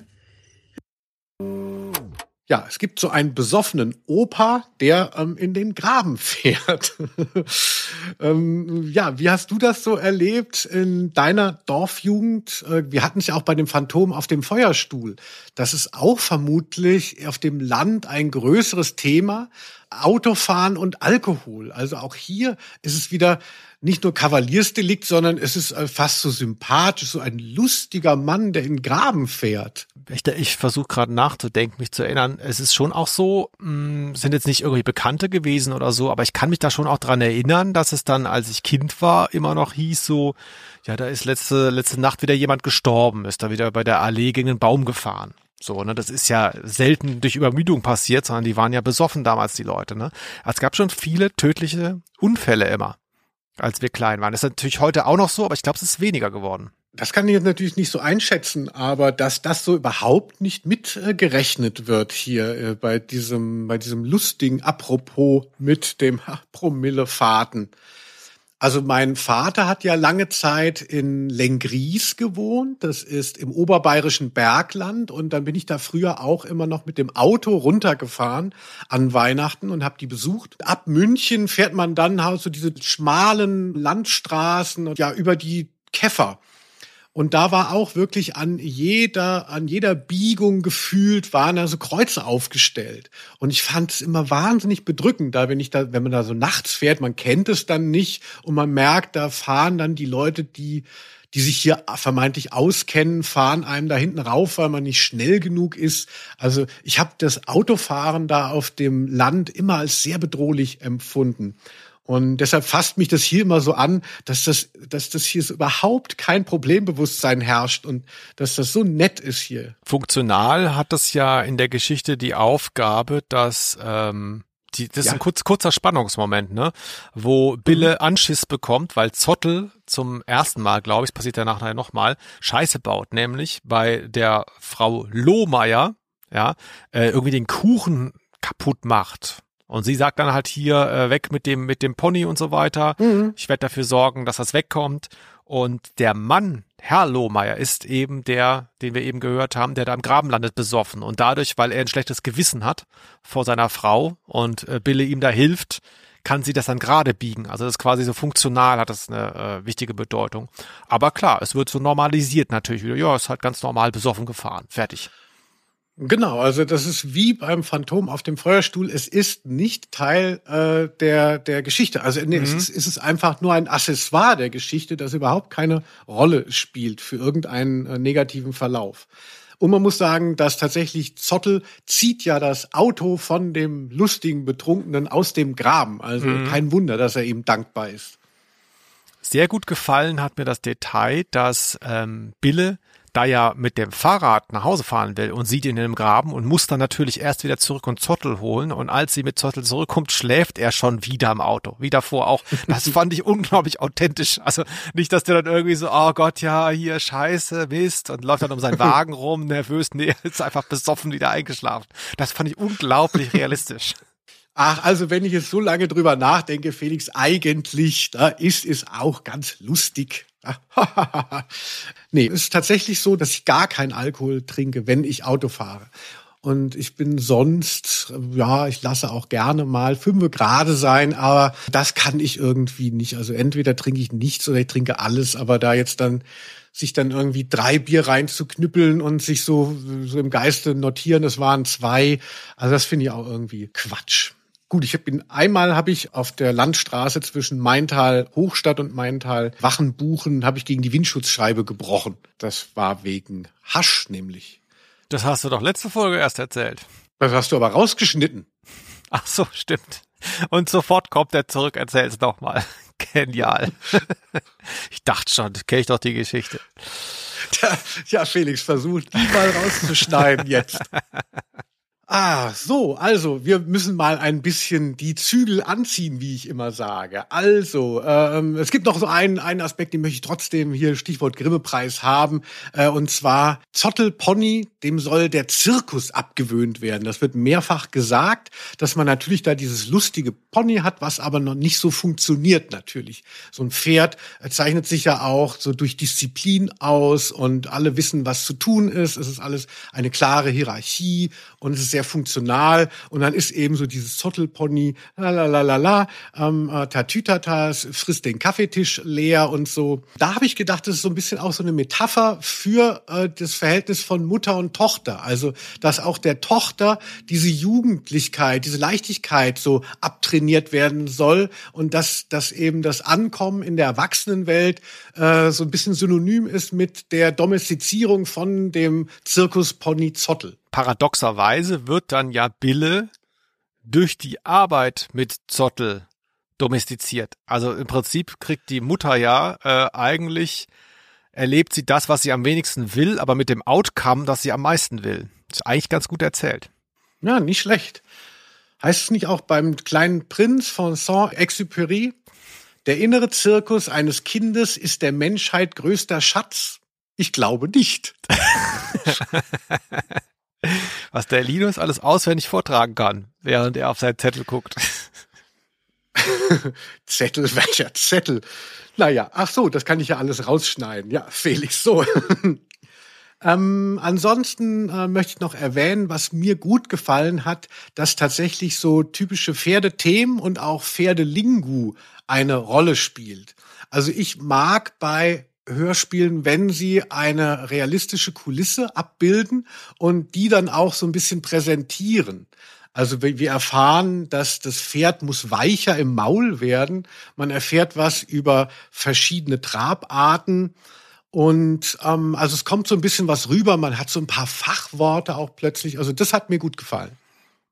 Ja, es gibt so einen besoffenen Opa, der ähm, in den Graben fährt. ähm, ja, wie hast du das so erlebt in deiner Dorfjugend? Äh, wir hatten es ja auch bei dem Phantom auf dem Feuerstuhl. Das ist auch vermutlich auf dem Land ein größeres Thema. Autofahren und Alkohol. Also auch hier ist es wieder nicht nur Kavaliersdelikt, sondern es ist äh, fast so sympathisch, so ein lustiger Mann, der in Graben fährt. Ich, ich versuche gerade nachzudenken, mich zu erinnern. Es ist schon auch so, mh, mm, sind jetzt nicht irgendwie Bekannte gewesen oder so, aber ich kann mich da schon auch dran erinnern, dass es dann, als ich Kind war, immer noch hieß so, ja, da ist letzte, letzte Nacht wieder jemand gestorben, ist da wieder bei der Allee gegen einen Baum gefahren. So, ne, das ist ja selten durch Übermüdung passiert, sondern die waren ja besoffen damals, die Leute, ne. Also es gab schon viele tödliche Unfälle immer als wir klein waren. Das ist natürlich heute auch noch so, aber ich glaube, es ist weniger geworden. Das kann ich jetzt natürlich nicht so einschätzen, aber dass das so überhaupt nicht mitgerechnet wird hier äh, bei diesem, bei diesem lustigen Apropos mit dem Promillefahrten. Also mein Vater hat ja lange Zeit in Lengries gewohnt. Das ist im oberbayerischen Bergland. Und dann bin ich da früher auch immer noch mit dem Auto runtergefahren an Weihnachten und habe die besucht. Ab München fährt man dann halt so diese schmalen Landstraßen und ja über die Käfer. Und da war auch wirklich an jeder, an jeder Biegung gefühlt waren da so Kreuze aufgestellt. Und ich fand es immer wahnsinnig bedrückend, da wenn ich da, wenn man da so nachts fährt, man kennt es dann nicht und man merkt, da fahren dann die Leute, die die sich hier vermeintlich auskennen, fahren einem da hinten rauf, weil man nicht schnell genug ist. Also ich habe das Autofahren da auf dem Land immer als sehr bedrohlich empfunden. Und deshalb fasst mich das hier immer so an, dass das, dass das hier so überhaupt kein Problembewusstsein herrscht und dass das so nett ist hier. Funktional hat das ja in der Geschichte die Aufgabe, dass ähm, die, das ja. ist ein kurz, kurzer Spannungsmoment, ne? Wo Bille mhm. Anschiss bekommt, weil Zottel zum ersten Mal, glaube ich, passiert danach nachher nochmal, Scheiße baut, nämlich bei der Frau Lohmeier, ja, äh, irgendwie den Kuchen kaputt macht. Und sie sagt dann halt hier, äh, weg mit dem, mit dem Pony und so weiter. Mhm. Ich werde dafür sorgen, dass das wegkommt. Und der Mann, Herr Lohmeier, ist eben der, den wir eben gehört haben, der da im Graben landet, besoffen. Und dadurch, weil er ein schlechtes Gewissen hat vor seiner Frau und äh, Bille ihm da hilft, kann sie das dann gerade biegen. Also das ist quasi so funktional, hat das eine äh, wichtige Bedeutung. Aber klar, es wird so normalisiert natürlich wieder. Ja, ist halt ganz normal besoffen gefahren. Fertig. Genau, also das ist wie beim Phantom auf dem Feuerstuhl. Es ist nicht Teil äh, der der Geschichte. Also nee, mhm. es, ist, es ist einfach nur ein Accessoire der Geschichte, das überhaupt keine Rolle spielt für irgendeinen äh, negativen Verlauf. Und man muss sagen, dass tatsächlich Zottel zieht ja das Auto von dem lustigen Betrunkenen aus dem Graben. Also mhm. kein Wunder, dass er ihm dankbar ist. Sehr gut gefallen hat mir das Detail, dass ähm, Bille da ja mit dem Fahrrad nach Hause fahren will und sieht ihn in einem Graben und muss dann natürlich erst wieder zurück und Zottel holen. Und als sie mit Zottel zurückkommt, schläft er schon wieder im Auto. Wie davor auch. Das fand ich unglaublich authentisch. Also nicht, dass der dann irgendwie so, oh Gott, ja, hier Scheiße, Mist und läuft dann um seinen Wagen rum, nervös. Nee, ist einfach besoffen wieder eingeschlafen. Das fand ich unglaublich realistisch. Ach, also wenn ich jetzt so lange drüber nachdenke, Felix, eigentlich, da ist es auch ganz lustig. nee, es ist tatsächlich so, dass ich gar keinen Alkohol trinke, wenn ich Auto fahre. Und ich bin sonst, ja, ich lasse auch gerne mal fünf Grade sein, aber das kann ich irgendwie nicht. Also entweder trinke ich nichts oder ich trinke alles, aber da jetzt dann sich dann irgendwie drei Bier reinzuknüppeln und sich so, so im Geiste notieren, es waren zwei. Also das finde ich auch irgendwie Quatsch. Gut, ich bin einmal habe ich auf der Landstraße zwischen Maintal Hochstadt und Maintal Wachenbuchen habe ich gegen die Windschutzscheibe gebrochen. Das war wegen Hasch nämlich. Das hast du doch letzte Folge erst erzählt. Das hast du aber rausgeschnitten. Ach so, stimmt. Und sofort kommt er zurück, erzähl's nochmal. Genial. ich dachte schon, kenne ich doch die Geschichte. Ja, Felix versucht, die mal rauszuschneiden jetzt. Ah, so, also wir müssen mal ein bisschen die Zügel anziehen, wie ich immer sage. Also, ähm, es gibt noch so einen, einen Aspekt, den möchte ich trotzdem hier Stichwort Grimme-Preis haben. Äh, und zwar Zottelpony, dem soll der Zirkus abgewöhnt werden. Das wird mehrfach gesagt, dass man natürlich da dieses lustige Pony hat, was aber noch nicht so funktioniert natürlich. So ein Pferd zeichnet sich ja auch so durch Disziplin aus und alle wissen, was zu tun ist. Es ist alles eine klare Hierarchie und es ist sehr funktional. Und dann ist eben so dieses Zottelpony, la la la la ähm, äh, Tatütatas, frisst den Kaffeetisch leer und so. Da habe ich gedacht, das ist so ein bisschen auch so eine Metapher für äh, das Verhältnis von Mutter und Tochter. Also, dass auch der Tochter diese Jugendlichkeit, diese Leichtigkeit so abtrainiert werden soll und dass, dass eben das Ankommen in der Erwachsenenwelt äh, so ein bisschen synonym ist mit der Domestizierung von dem Zirkuspony Zottel paradoxerweise wird dann ja Bille durch die Arbeit mit Zottel domestiziert. Also im Prinzip kriegt die Mutter ja äh, eigentlich erlebt sie das, was sie am wenigsten will, aber mit dem Outcome, das sie am meisten will. Ist eigentlich ganz gut erzählt. Ja, nicht schlecht. Heißt es nicht auch beim kleinen Prinz von Saint-Exupéry? Der innere Zirkus eines Kindes ist der Menschheit größter Schatz? Ich glaube nicht. was der Linus alles auswendig vortragen kann, während er auf seinen Zettel guckt. Zettel, welcher Zettel? Naja, ach so, das kann ich ja alles rausschneiden. Ja, Felix, so. ähm, ansonsten äh, möchte ich noch erwähnen, was mir gut gefallen hat, dass tatsächlich so typische Pferdethemen und auch Pferdelingu eine Rolle spielt. Also ich mag bei Hörspielen, wenn sie eine realistische Kulisse abbilden und die dann auch so ein bisschen präsentieren. Also wir erfahren, dass das Pferd muss weicher im Maul werden. Man erfährt was über verschiedene Trabarten. Und ähm, also es kommt so ein bisschen was rüber. Man hat so ein paar Fachworte auch plötzlich. Also das hat mir gut gefallen.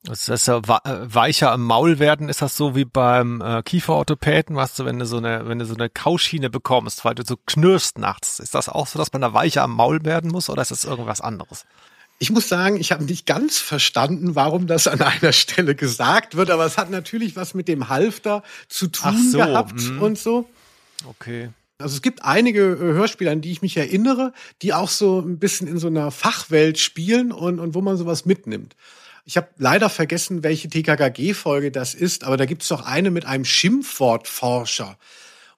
Das ist ja äh, weicher im Maul werden, ist das so wie beim äh, Kieferorthopäden, weißt du, wenn du so eine, wenn du so eine Kauschiene bekommst, weil du so knirschst nachts. Ist das auch so, dass man da weicher am Maul werden muss oder ist das irgendwas anderes? Ich muss sagen, ich habe nicht ganz verstanden, warum das an einer Stelle gesagt wird, aber es hat natürlich was mit dem Halfter zu tun so, gehabt mh. und so. Okay. Also es gibt einige äh, Hörspiele, an die ich mich erinnere, die auch so ein bisschen in so einer Fachwelt spielen und, und wo man sowas mitnimmt. Ich habe leider vergessen, welche TKKG-Folge das ist, aber da gibt es doch eine mit einem Schimpfwortforscher.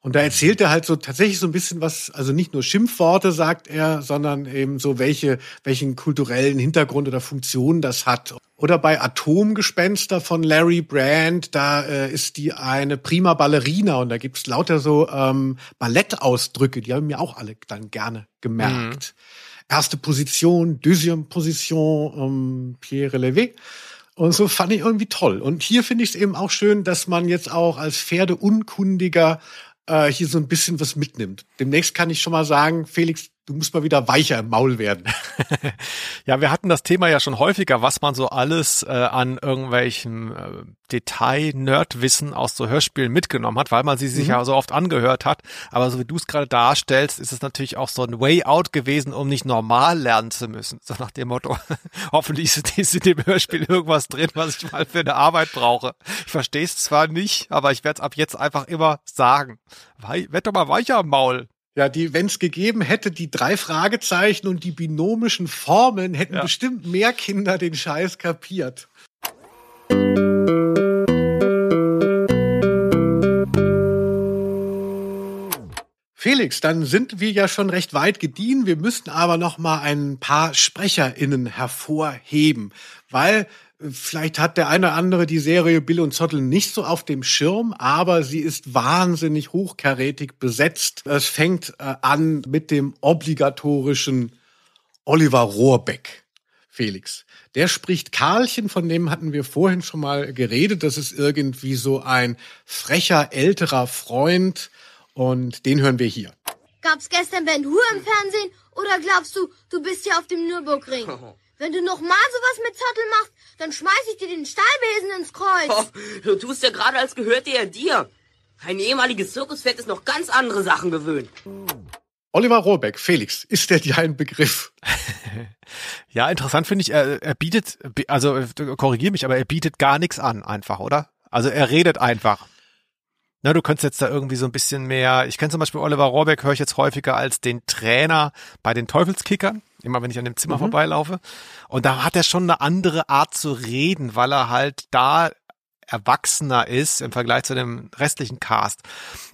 Und da erzählt er halt so tatsächlich so ein bisschen was, also nicht nur Schimpfworte sagt er, sondern eben so welche, welchen kulturellen Hintergrund oder Funktion das hat. Oder bei Atomgespenster von Larry Brand, da äh, ist die eine prima Ballerina und da gibt's lauter so ähm, Ballettausdrücke, die haben mir auch alle dann gerne gemerkt. Mhm. Erste Position, deuxième Position, ähm, Pierre Levé. Und so fand ich irgendwie toll. Und hier finde ich es eben auch schön, dass man jetzt auch als Pferdeunkundiger äh, hier so ein bisschen was mitnimmt. Demnächst kann ich schon mal sagen, Felix, du musst mal wieder weicher im Maul werden. ja, wir hatten das Thema ja schon häufiger, was man so alles äh, an irgendwelchen äh, Detail-Nerdwissen aus so Hörspielen mitgenommen hat, weil man sie sich mhm. ja so oft angehört hat. Aber so wie du es gerade darstellst, ist es natürlich auch so ein Way out gewesen, um nicht normal lernen zu müssen. So nach dem Motto, hoffentlich ist in dem Hörspiel irgendwas drin, was ich mal für eine Arbeit brauche. Ich verstehe es zwar nicht, aber ich werde es ab jetzt einfach immer sagen. Werd doch mal weicher am Maul. Ja, die, wenn es gegeben hätte, die drei Fragezeichen und die binomischen Formeln, hätten ja. bestimmt mehr Kinder den Scheiß kapiert. Felix, dann sind wir ja schon recht weit gediehen. Wir müssten aber noch mal ein paar SprecherInnen hervorheben, weil Vielleicht hat der eine oder andere die Serie Bill und Zottel nicht so auf dem Schirm, aber sie ist wahnsinnig hochkarätig besetzt. Es fängt äh, an mit dem obligatorischen Oliver Rohrbeck. Felix. Der spricht Karlchen, von dem hatten wir vorhin schon mal geredet. Das ist irgendwie so ein frecher älterer Freund und den hören wir hier. Gab's gestern Ben Hur im Fernsehen oder glaubst du, du bist hier auf dem Nürburgring? Wenn du noch mal sowas mit Zottel machst, dann schmeiß ich dir den Stahlbesen ins Kreuz. Oh, du tust ja gerade, als gehörte er dir. Ein ehemaliges Zirkuspferd ist noch ganz andere Sachen gewöhnt. Oliver Rohrbeck, Felix, ist der dir ein Begriff? ja, interessant finde ich, er, er bietet, also korrigier mich, aber er bietet gar nichts an, einfach, oder? Also er redet einfach. Na, du könntest jetzt da irgendwie so ein bisschen mehr, ich kenne zum Beispiel Oliver Rohrbeck, höre ich jetzt häufiger als den Trainer bei den Teufelskickern, immer wenn ich an dem Zimmer mhm. vorbeilaufe. Und da hat er schon eine andere Art zu reden, weil er halt da erwachsener ist im Vergleich zu dem restlichen Cast.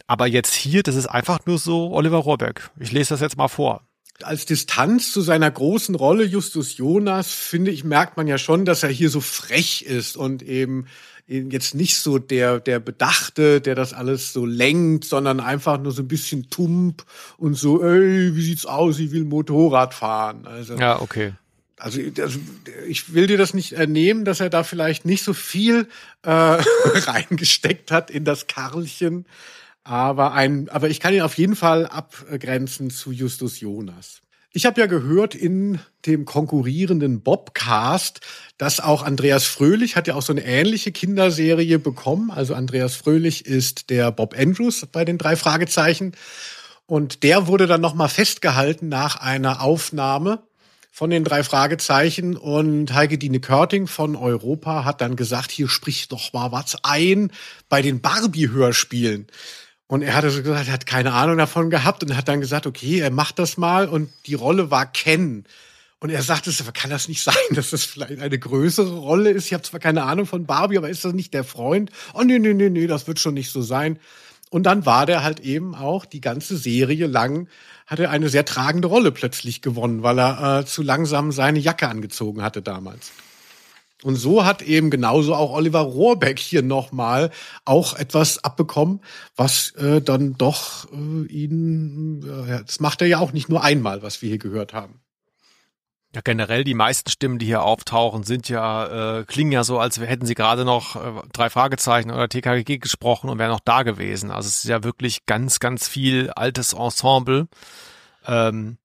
Aber jetzt hier, das ist einfach nur so Oliver Rohrbeck. Ich lese das jetzt mal vor als Distanz zu seiner großen Rolle Justus Jonas, finde ich, merkt man ja schon, dass er hier so frech ist und eben jetzt nicht so der, der Bedachte, der das alles so lenkt, sondern einfach nur so ein bisschen tump und so, ey, wie sieht's aus, ich will Motorrad fahren. Also, ja, okay. Also, also ich will dir das nicht ernehmen, dass er da vielleicht nicht so viel äh, reingesteckt hat in das Karlchen. Aber ein, aber ich kann ihn auf jeden Fall abgrenzen zu Justus Jonas. Ich habe ja gehört in dem konkurrierenden Bobcast, dass auch Andreas Fröhlich hat ja auch so eine ähnliche Kinderserie bekommen. Also Andreas Fröhlich ist der Bob Andrews bei den drei Fragezeichen. Und der wurde dann nochmal festgehalten nach einer Aufnahme von den drei Fragezeichen und Heike Dine Körting von Europa hat dann gesagt, hier sprich doch mal was ein bei den Barbie-Hörspielen. Und er hatte so gesagt, er hat keine Ahnung davon gehabt und hat dann gesagt, okay, er macht das mal und die Rolle war Ken. Und er sagte, kann das nicht sein, dass das vielleicht eine größere Rolle ist? Ich habe zwar keine Ahnung von Barbie, aber ist das nicht der Freund? Oh nee, nee, nee, nee, das wird schon nicht so sein. Und dann war der halt eben auch die ganze Serie lang, hat er eine sehr tragende Rolle plötzlich gewonnen, weil er äh, zu langsam seine Jacke angezogen hatte damals. Und so hat eben genauso auch Oliver Rohrbeck hier nochmal auch etwas abbekommen, was äh, dann doch äh, ihn, äh, das macht er ja auch nicht nur einmal, was wir hier gehört haben. Ja, generell die meisten Stimmen, die hier auftauchen, sind ja, äh, klingen ja so, als hätten sie gerade noch äh, drei Fragezeichen oder TKG gesprochen und wären noch da gewesen. Also es ist ja wirklich ganz, ganz viel altes Ensemble. Ähm,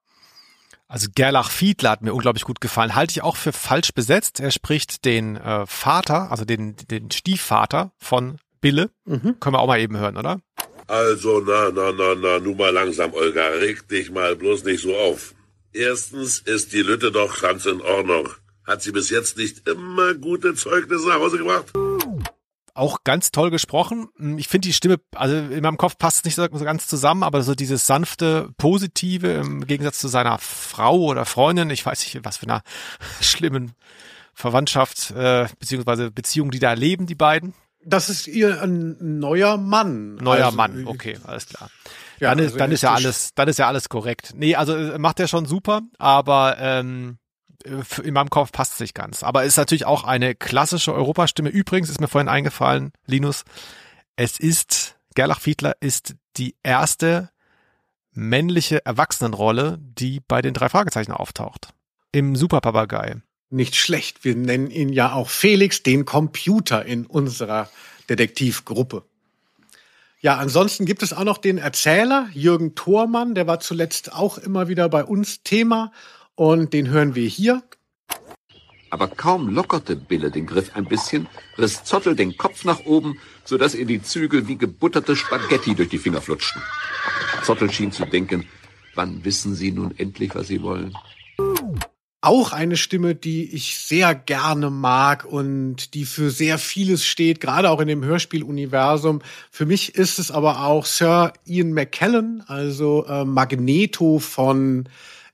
also Gerlach Fiedler hat mir unglaublich gut gefallen. Halte ich auch für falsch besetzt. Er spricht den äh, Vater, also den, den Stiefvater von Bille. Mhm. Können wir auch mal eben hören, oder? Also, na, na, na, na, nun mal langsam, Olga. Reg dich mal bloß nicht so auf. Erstens ist die Lütte doch ganz in Ordnung. Hat sie bis jetzt nicht immer gute Zeugnisse nach Hause gebracht? Auch ganz toll gesprochen. Ich finde die Stimme, also in meinem Kopf passt es nicht so, ganz zusammen, aber so dieses sanfte, positive im Gegensatz zu seiner Frau oder Freundin, ich weiß nicht, was für einer schlimmen Verwandtschaft äh, beziehungsweise Beziehung die da leben, die beiden. Das ist ihr ein neuer Mann. Neuer Also, Mann, okay, alles klar. Ja, dann ist, also dann ist ja alles, dann ist ja alles korrekt. Nee, also äh, macht er schon super, aber ähm, in meinem Kopf passt es nicht ganz. Aber ist natürlich auch eine klassische Europastimme. Übrigens ist mir vorhin eingefallen, Linus, es ist, Gerlach Fiedler ist die erste männliche Erwachsenenrolle, die bei den drei Fragezeichen auftaucht. Im Superpapagei. Nicht schlecht. Wir nennen ihn ja auch Felix, den Computer in unserer Detektivgruppe. Ja, ansonsten gibt es auch noch den Erzähler Jürgen Thormann, der war zuletzt auch immer wieder bei uns Thema und den hören wir hier. Aber kaum lockerte Bille den Griff ein bisschen, riss Zottel den Kopf nach oben, so dass ihr die Zügel wie gebutterte Spaghetti durch die Finger flutschten. Zottel schien zu denken, wann wissen Sie nun endlich, was Sie wollen? Auch eine Stimme, die ich sehr gerne mag und die für sehr vieles steht, gerade auch in dem Hörspieluniversum. Für mich ist es aber auch Sir Ian McKellen, also äh, Magneto von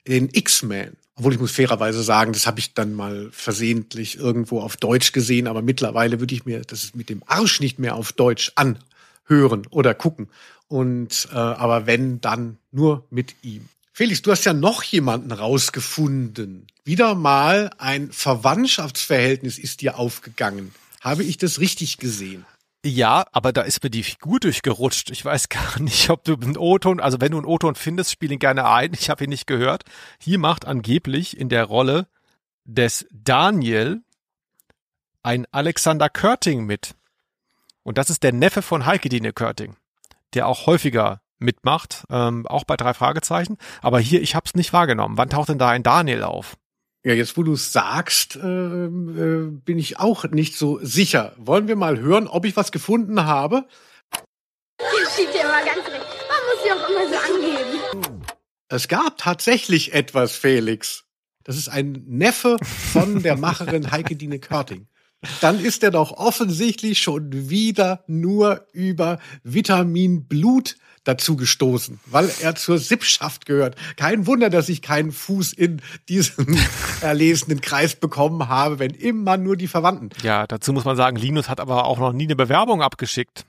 den X-Men. Obwohl ich muss fairerweise sagen, das habe ich dann mal versehentlich irgendwo auf Deutsch gesehen, aber mittlerweile würde ich mir das mit dem Arsch nicht mehr auf Deutsch anhören oder gucken. Und äh, aber wenn, dann nur mit ihm. Felix, du hast ja noch jemanden rausgefunden. Wieder mal ein Verwandtschaftsverhältnis ist dir aufgegangen. Habe ich das richtig gesehen? Ja, aber da ist mir die Figur durchgerutscht. Ich weiß gar nicht, ob du einen O-Ton, also wenn du einen O-Ton findest, spiel ihn gerne ein. Ich habe ihn nicht gehört. Hier macht angeblich in der Rolle des Daniel ein Alexander Körting mit. Und das ist der Neffe von Heike Dine Körting, der auch häufiger mitmacht, ähm, auch bei drei Fragezeichen. Aber hier, ich habe es nicht wahrgenommen. Wann taucht denn da ein Daniel auf? Ja, jetzt wo du es sagst, äh, äh, bin ich auch nicht so sicher. Wollen wir mal hören, ob ich was gefunden habe? Jetzt schiebt ihr immer ganz recht. Man muss sie auch immer so angeben. Es gab tatsächlich etwas, Felix. Das ist ein Neffe von der Macherin Heike Dine Körting. Dann ist er doch offensichtlich schon wieder nur über Vitamin Blut dazu gestoßen, weil er zur Sippschaft gehört. Kein Wunder, dass ich keinen Fuß in diesen erlesenen Kreis bekommen habe, wenn immer nur die Verwandten. Ja, dazu muss man sagen, Linus hat aber auch noch nie eine Bewerbung abgeschickt.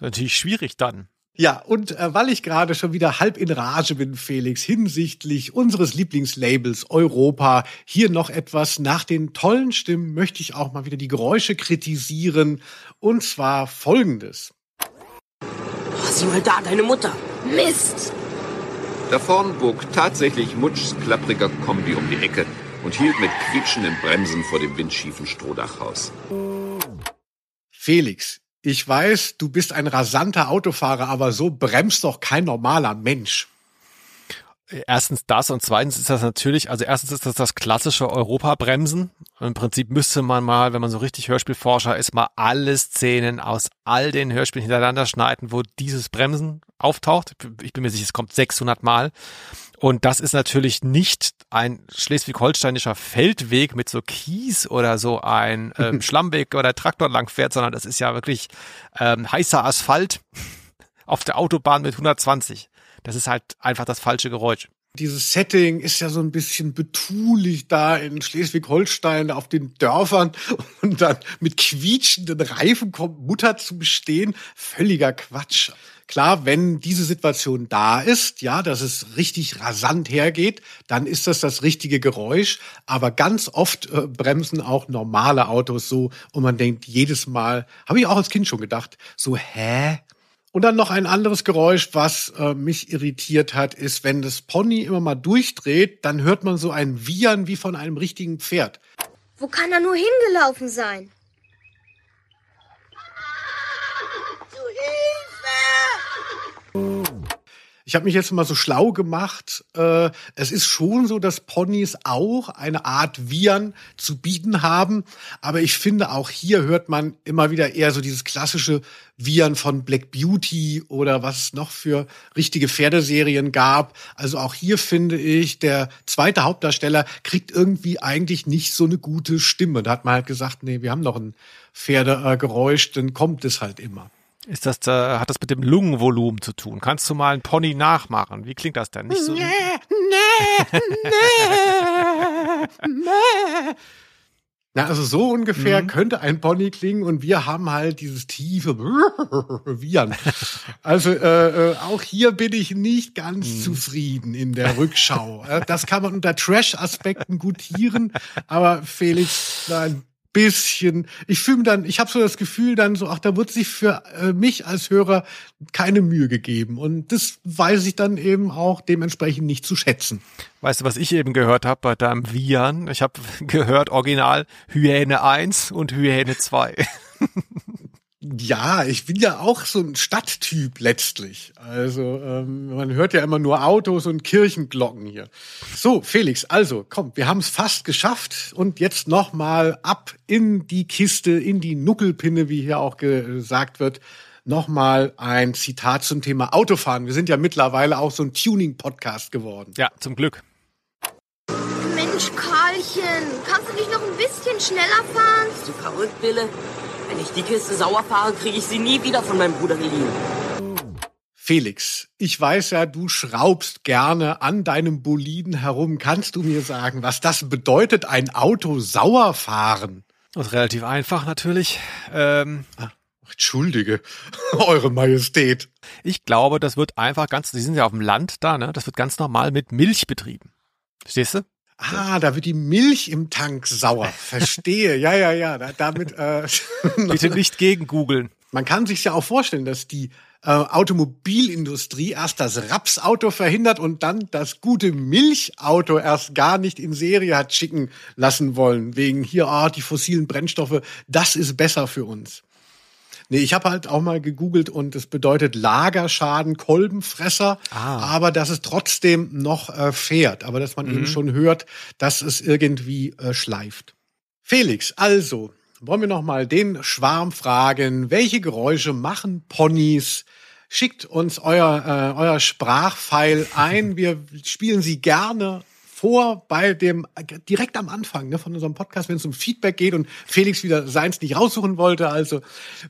Natürlich schwierig dann. Ja, und äh, weil ich gerade schon wieder halb in Rage bin, Felix, hinsichtlich unseres Lieblingslabels Europa, hier noch etwas. Nach den tollen Stimmen möchte ich auch mal wieder die Geräusche kritisieren. Und zwar folgendes. Oh, sieh mal da, deine Mutter. Mist! Da vorn bog tatsächlich Mutschs klappriger Kombi um die Ecke und hielt mit quietschenden Bremsen vor dem windschiefen Strohdachhaus. Felix, ich weiß, du bist ein rasanter Autofahrer, aber so bremst doch kein normaler Mensch. Erstens das und zweitens ist das natürlich, also erstens ist das das klassische Europabremsen. Im Prinzip müsste man mal, wenn man so richtig Hörspielforscher ist, mal alle Szenen aus all den Hörspielen hintereinander schneiden, wo dieses Bremsen auftaucht. Ich bin mir sicher, es kommt 600 Mal. Und das ist natürlich nicht ein schleswig-holsteinischer Feldweg mit so Kies oder so ein ähm, Schlammweg oder Traktor langfährt, sondern das ist ja wirklich ähm, heißer Asphalt auf der Autobahn mit 120. Das ist halt einfach das falsche Geräusch. Dieses Setting ist ja so ein bisschen betulich da in Schleswig-Holstein auf den Dörfern und dann mit quietschenden Reifen kommt Mutter zu bestehen. Völliger Quatsch. Klar, wenn diese Situation da ist, ja, dass es richtig rasant hergeht, dann ist das das richtige Geräusch. Aber ganz oft äh, bremsen auch normale Autos so und man denkt jedes Mal, habe ich auch als Kind schon gedacht, so, hä? Und dann noch ein anderes Geräusch, was äh, mich irritiert hat, ist, wenn das Pony immer mal durchdreht, dann hört man so ein Wiehern wie von einem richtigen Pferd. Wo kann er nur hingelaufen sein? Ich habe mich jetzt mal so schlau gemacht. Äh, es ist schon so, dass Ponys auch eine Art Wiehern zu bieten haben. Aber ich finde, auch hier hört man immer wieder eher so dieses klassische Wiehern von Black Beauty oder was es noch für richtige Pferdeserien gab. Also auch hier finde ich, der zweite Hauptdarsteller kriegt irgendwie eigentlich nicht so eine gute Stimme. Da hat man halt gesagt, nee, wir haben noch ein Pferdegeräusch, dann kommt es halt immer. Ist das, äh, hat das mit dem Lungenvolumen zu tun? Kannst du mal einen Pony nachmachen? Wie klingt das denn? Nicht so. nee, nee, nee. Na, also so ungefähr mhm. könnte ein Pony klingen und wir haben halt dieses tiefe Wiehern. Also äh, äh, auch hier bin ich nicht ganz mhm. zufrieden in der Rückschau. Das kann man unter Trash-Aspekten gutieren, aber Felix, nein, bisschen, ich fühle mir dann, ich habe so das Gefühl dann so, ach, da wird sich für äh, mich als Hörer keine Mühe gegeben. Und das weiß ich dann eben auch dementsprechend nicht zu schätzen. Weißt du, was ich eben gehört habe bei deinem Vian? Ich habe gehört, original Hyäne 1 und Hyäne 2. Ja, ich bin ja auch so ein Stadttyp letztlich. Also ähm, man hört ja immer nur Autos und Kirchenglocken hier. So, Felix, also komm, wir haben es fast geschafft und jetzt noch mal ab in die Kiste, in die Nuckelpinne, wie hier auch gesagt wird. Noch mal ein Zitat zum Thema Autofahren. Wir sind ja mittlerweile auch so ein Tuning-Podcast geworden. Ja, zum Glück. Mensch, Karlchen, kannst du nicht noch ein bisschen schneller fahren? Bist du verrückt, Bille? Wenn ich die Kiste sauer fahre, kriege ich sie nie wieder von meinem Bruder geliehen. Felix, ich weiß ja, du schraubst gerne an deinem Boliden herum. Kannst du mir sagen, was das bedeutet, ein Auto sauer fahren? Das ist relativ einfach natürlich. Ähm, ah, Entschuldige, Eure Majestät. Ich glaube, das wird einfach ganz, Sie sind ja auf dem Land da, ne? Das wird ganz normal mit Milch betrieben. Verstehst du? Ah, da wird die Milch im Tank sauer. Verstehe. ja, ja, ja. Da, damit. Äh, Bitte nicht gegen googeln. Man kann sich ja auch vorstellen, dass die äh, Automobilindustrie erst das Rapsauto verhindert und dann das gute Milchauto erst gar nicht in Serie hat schicken lassen wollen. Wegen hier, ah, die fossilen Brennstoffe, das ist besser für uns. Nee, ich habe halt auch mal gegoogelt und es bedeutet Lagerschaden, Kolbenfresser, ah. aber dass es trotzdem noch äh, fährt, aber dass man mhm. eben schon hört, dass es irgendwie äh, schleift. Felix, also, wollen wir noch mal den Schwarm fragen, welche Geräusche machen Ponys? Schickt uns euer, äh, euer Sprachpfeil ein. Wir spielen sie gerne vor bei dem, direkt am Anfang ne, von unserem Podcast, wenn es um Feedback geht und Felix wieder seins nicht raussuchen wollte. Also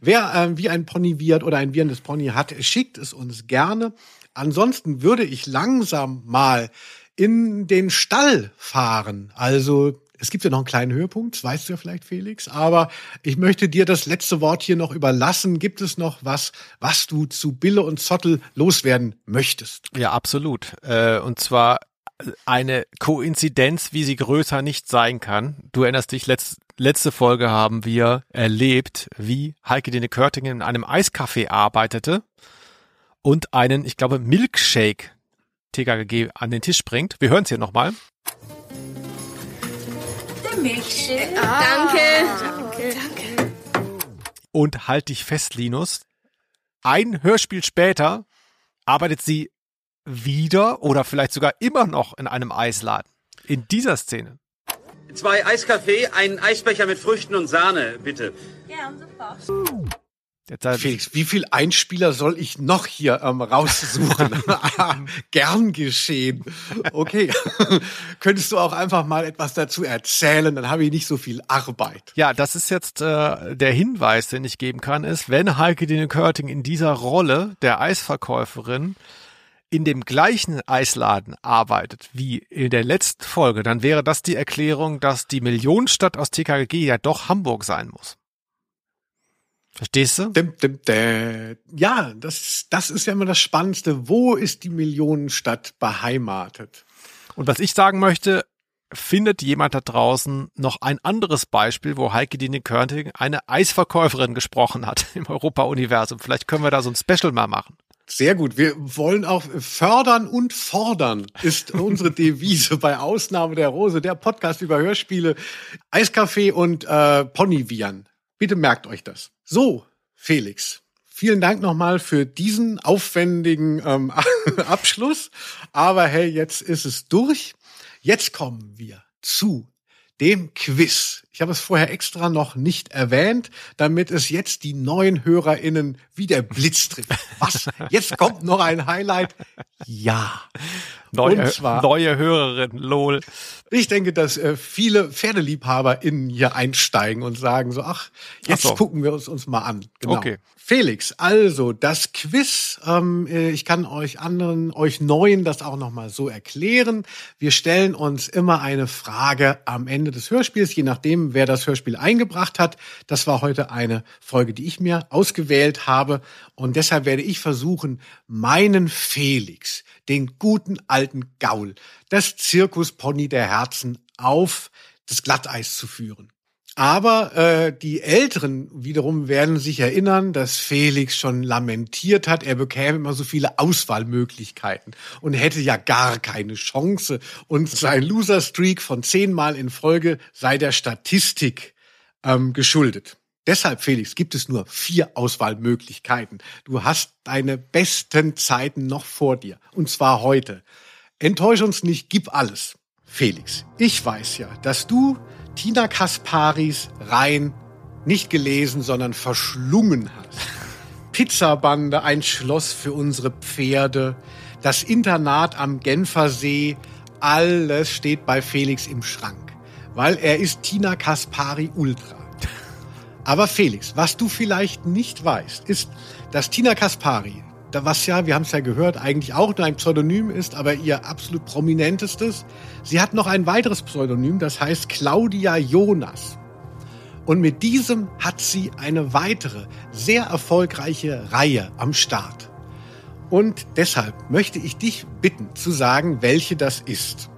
wer äh, wie ein Pony wird oder ein wirrendes Pony hat, schickt es uns gerne. Ansonsten würde ich langsam mal in den Stall fahren. Also es gibt ja noch einen kleinen Höhepunkt, das weißt du ja vielleicht, Felix, aber ich möchte dir das letzte Wort hier noch überlassen. Gibt es noch was, was du zu Bille und Zottel loswerden möchtest? Ja, absolut. Äh, und zwar eine Koinzidenz, wie sie größer nicht sein kann. Du erinnerst dich, letzt, letzte Folge haben wir erlebt, wie Heike Dene Körtingen in einem Eiscafé arbeitete und einen, ich glaube, Milkshake TKG an den Tisch bringt. Wir hören es hier nochmal. Der Milkshake. Ah, danke. Danke. Und halt dich fest, Linus. Ein Hörspiel später arbeitet sie wieder oder vielleicht sogar immer noch in einem Eisladen. In dieser Szene. Zwei Eiskaffee, einen Eisbecher mit Früchten und Sahne, bitte. Ja, super. Felix, wie viel Einspieler soll ich noch hier ähm, raussuchen? Gern geschehen. Okay. Könntest du auch einfach mal etwas dazu erzählen? Dann habe ich nicht so viel Arbeit. Ja, das ist jetzt äh, der Hinweis, den ich geben kann, ist, wenn Heike Dine Körting in dieser Rolle der Eisverkäuferin in dem gleichen Eisladen arbeitet wie in der letzten Folge, dann wäre das die Erklärung, dass die Millionenstadt aus TKG ja doch Hamburg sein muss. Verstehst du? Dim, dim, dim. Ja, das, das ist ja immer das Spannendste. Wo ist die Millionenstadt beheimatet? Und was ich sagen möchte, findet jemand da draußen noch ein anderes Beispiel, wo Heike Dine Körting eine Eisverkäuferin gesprochen hat im Europa-Universum? Vielleicht können wir da so ein Special mal machen. Sehr gut. Wir wollen auch fördern und fordern, ist unsere Devise bei Ausnahme der Rose, der Podcast über Hörspiele, Eiskaffee und äh, Ponyvian. Bitte merkt euch das. So, Felix. Vielen Dank nochmal für diesen aufwendigen ähm, Abschluss. Aber hey, jetzt ist es durch. Jetzt kommen wir zu dem Quiz. Ich habe es vorher extra noch nicht erwähnt, damit es jetzt die neuen HörerInnen wie der Blitz trifft. Was? Jetzt kommt noch ein Highlight? Ja. Neue, neue Hörerin, lol. Ich denke, dass äh, viele PferdeliebhaberInnen hier einsteigen und sagen so, ach, jetzt ach so. gucken wir uns uns mal an. Genau. Okay. Felix, also das Quiz, ähm, äh, ich kann euch anderen, euch Neuen das auch nochmal so erklären. Wir stellen uns immer eine Frage am Ende des Hörspiels, je nachdem, dem, wer das Hörspiel eingebracht hat. Das war heute eine Folge, die ich mir ausgewählt habe. Und deshalb werde ich versuchen, meinen Felix, den guten alten Gaul, das Zirkuspony der Herzen auf das Glatteis zu führen. Aber äh, die Älteren wiederum werden sich erinnern, dass Felix schon lamentiert hat, er bekäme immer so viele Auswahlmöglichkeiten und hätte ja gar keine Chance. Und sein Loser-Streak von zehnmal in Folge sei der Statistik ähm, geschuldet. Deshalb, Felix, gibt es nur vier Auswahlmöglichkeiten. Du hast deine besten Zeiten noch vor dir. Und zwar heute. Enttäusch uns nicht, gib alles. Felix, ich weiß ja, dass du Tina Kasparis Rein nicht gelesen, sondern verschlungen hast. Pizzabande, ein Schloss für unsere Pferde, das Internat am Genfersee, alles steht bei Felix im Schrank, weil er ist Tina Kaspari Ultra. Aber Felix, was du vielleicht nicht weißt, ist, dass Tina Kaspari was ja, wir haben es ja gehört, eigentlich auch nur ein Pseudonym ist, aber ihr absolut prominentestes. Sie hat noch ein weiteres Pseudonym, das heißt Claudia Jonas. Und mit diesem hat sie eine weitere, sehr erfolgreiche Reihe am Start. Und deshalb möchte ich dich bitten zu sagen, welche das ist.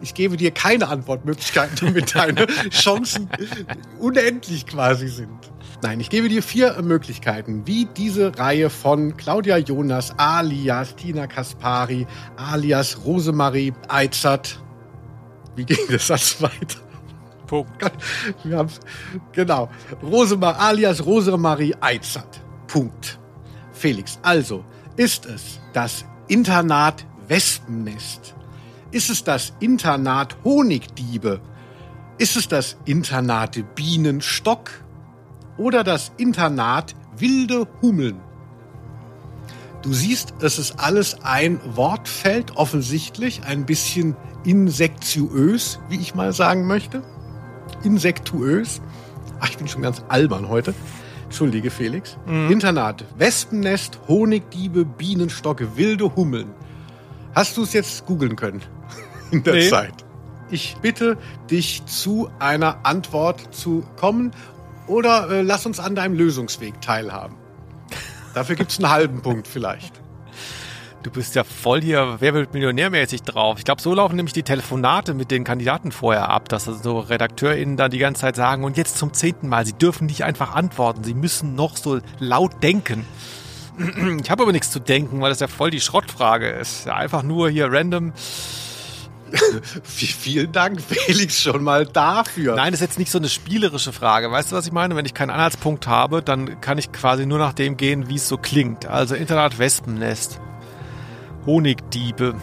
Ich gebe dir keine Antwortmöglichkeiten, damit deine Chancen unendlich quasi sind. Nein, ich gebe dir vier Möglichkeiten, wie diese Reihe von Claudia Jonas alias Tina Kaspari alias Rosemarie Eizert. Wie ging das Satz weiter? Punkt. Wir haben, genau. Rosemar, alias Rosemarie Eizert. Punkt. Felix, also, ist es das Internat Wespennest? Ist es das Internat Honigdiebe? Ist es das Internat Bienenstock? Oder das Internat Wilde Hummeln. Du siehst, es ist alles ein Wortfeld, offensichtlich ein bisschen insektuös, wie ich mal sagen möchte. Insektuös. Ach, ich bin schon ganz albern heute. Entschuldige, Felix. Mhm. Internat, Wespennest, Honigdiebe, Bienenstocke, wilde Hummeln. Hast du es jetzt googeln können in der nee. Zeit? Ich bitte dich zu einer Antwort zu kommen oder äh, lass uns an deinem Lösungsweg teilhaben. Dafür gibt's einen halben Punkt vielleicht. Du bist ja voll hier, wer wird millionärmäßig drauf? Ich glaube, so laufen nämlich die Telefonate mit den Kandidaten vorher ab, dass also so RedakteurInnen dann die ganze Zeit sagen, und jetzt zum zehnten Mal, sie dürfen nicht einfach antworten, sie müssen noch so laut denken. Ich habe aber nichts zu denken, weil das ja voll die Schrottfrage ist. Einfach nur hier random Vielen Dank, Felix, schon mal dafür. Nein, das ist jetzt nicht so eine spielerische Frage. Weißt du, was ich meine? Wenn ich keinen Anhaltspunkt habe, dann kann ich quasi nur nach dem gehen, wie es so klingt. Also Internat Wespennest, Honigdiebe,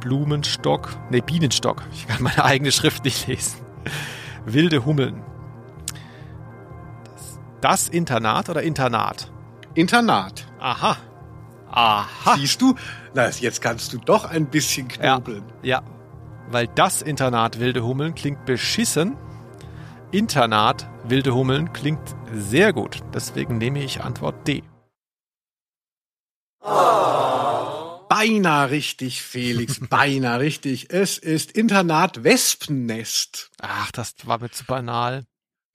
Blumenstock, nee, Bienenstock. Ich kann meine eigene Schrift nicht lesen. Wilde Hummeln. Das, das Internat oder Internat? Internat. Aha. Aha. Siehst du? Na, jetzt kannst du doch ein bisschen knobeln. Ja, ja. Weil das Internat Wilde Hummeln klingt beschissen. Internat Wilde Hummeln klingt sehr gut. Deswegen nehme ich Antwort D. Oh. Beinahe richtig, Felix. Beinahe richtig. Es ist Internat Wespennest. Ach, das war mir zu banal.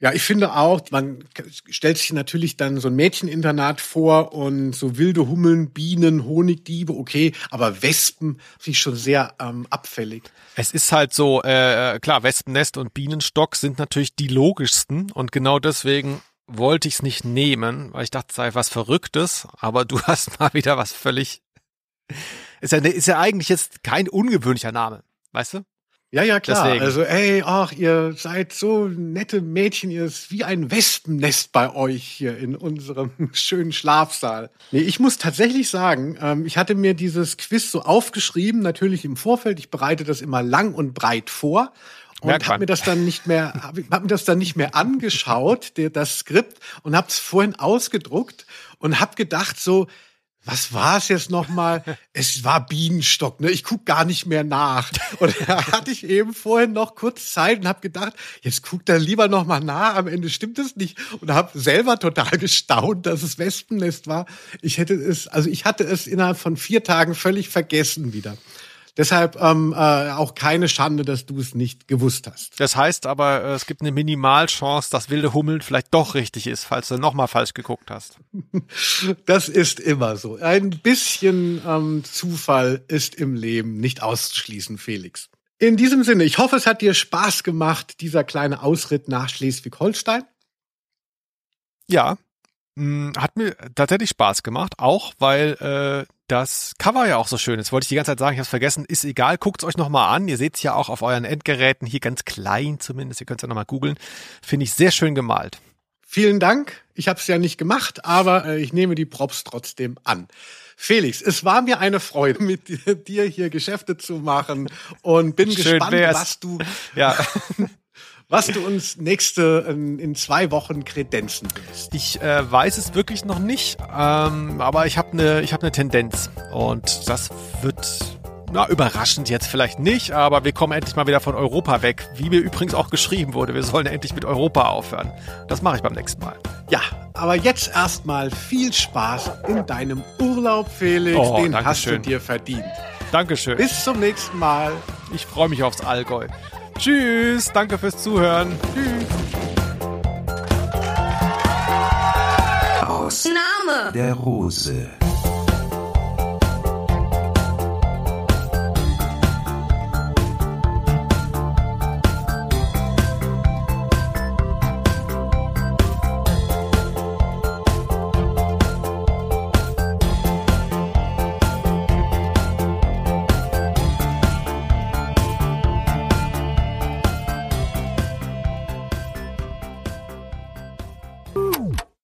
Ja, ich finde auch, man stellt sich natürlich dann so ein Mädcheninternat vor und so wilde Hummeln, Bienen, Honigdiebe, okay, aber Wespen finde ich schon sehr ähm, abfällig. Es ist halt so, äh, klar, Wespennest und Bienenstock sind natürlich die logischsten und genau deswegen wollte ich es nicht nehmen, weil ich dachte, es sei was Verrücktes, aber du hast mal wieder was völlig. Ist ja, ist ja eigentlich jetzt kein ungewöhnlicher Name, weißt du? Ja, ja, klar. Deswegen. Also, ey, ach, ihr seid so nette Mädchen, ihr ist wie ein Wespennest bei euch hier in unserem schönen Schlafsaal. Nee, ich muss tatsächlich sagen, ähm, ich hatte mir dieses Quiz so aufgeschrieben, natürlich im Vorfeld. Ich bereite das immer lang und breit vor und habe mir das dann nicht mehr hab, hab mir das dann nicht mehr angeschaut, der, das Skript und habe es vorhin ausgedruckt und habe gedacht so was war es jetzt nochmal? es war Bienenstock, ne? Ich guck gar nicht mehr nach. Und da hatte ich eben vorhin noch kurz Zeit und habe gedacht, jetzt guck da lieber nochmal nach. Am Ende stimmt es nicht. Und habe selber total gestaunt, dass es Wespennest war. Ich hätte es, also ich hatte es innerhalb von vier Tagen völlig vergessen wieder. Deshalb ähm, äh, auch keine Schande, dass du es nicht gewusst hast. Das heißt aber, äh, es gibt eine Minimalchance, dass wilde Hummeln vielleicht doch richtig ist, falls du nochmal falsch geguckt hast. Das ist immer so. Ein bisschen ähm, Zufall ist im Leben nicht auszuschließen, Felix. In diesem Sinne, ich hoffe, es hat dir Spaß gemacht, dieser kleine Ausritt nach Schleswig-Holstein. Ja, mh, hat mir tatsächlich Spaß gemacht, auch weil äh, das Cover ja auch so schön ist. Wollte ich die ganze Zeit sagen, ich habe vergessen. Ist egal, guckt's euch nochmal an. Ihr seht's ja auch auf euren Endgeräten, hier ganz klein zumindest. Ihr könnt's ja nochmal googeln. Finde ich sehr schön gemalt. Vielen Dank. Ich habe es ja nicht gemacht, aber äh, ich nehme die Props trotzdem an. Felix, es war mir eine Freude, mit dir hier Geschäfte zu machen und bin Schön gespannt, wär's. was du, Ja. was du uns nächste in, in zwei Wochen kredenzen wirst. Ich äh, weiß es wirklich noch nicht, ähm, aber ich habe eine ich hab ne Tendenz und das wird na, überraschend jetzt vielleicht nicht, aber wir kommen endlich mal wieder von Europa weg, wie mir übrigens auch geschrieben wurde. Wir sollen endlich mit Europa aufhören. Das mache ich beim nächsten Mal. Ja, aber jetzt erstmal viel Spaß in deinem Urlaub, Felix. Oh, Den hast schön. du dir verdient. Dankeschön. Bis zum nächsten Mal. Ich freue mich aufs Allgäu. Tschüss, danke fürs Zuhören. Aus Name. der Rose.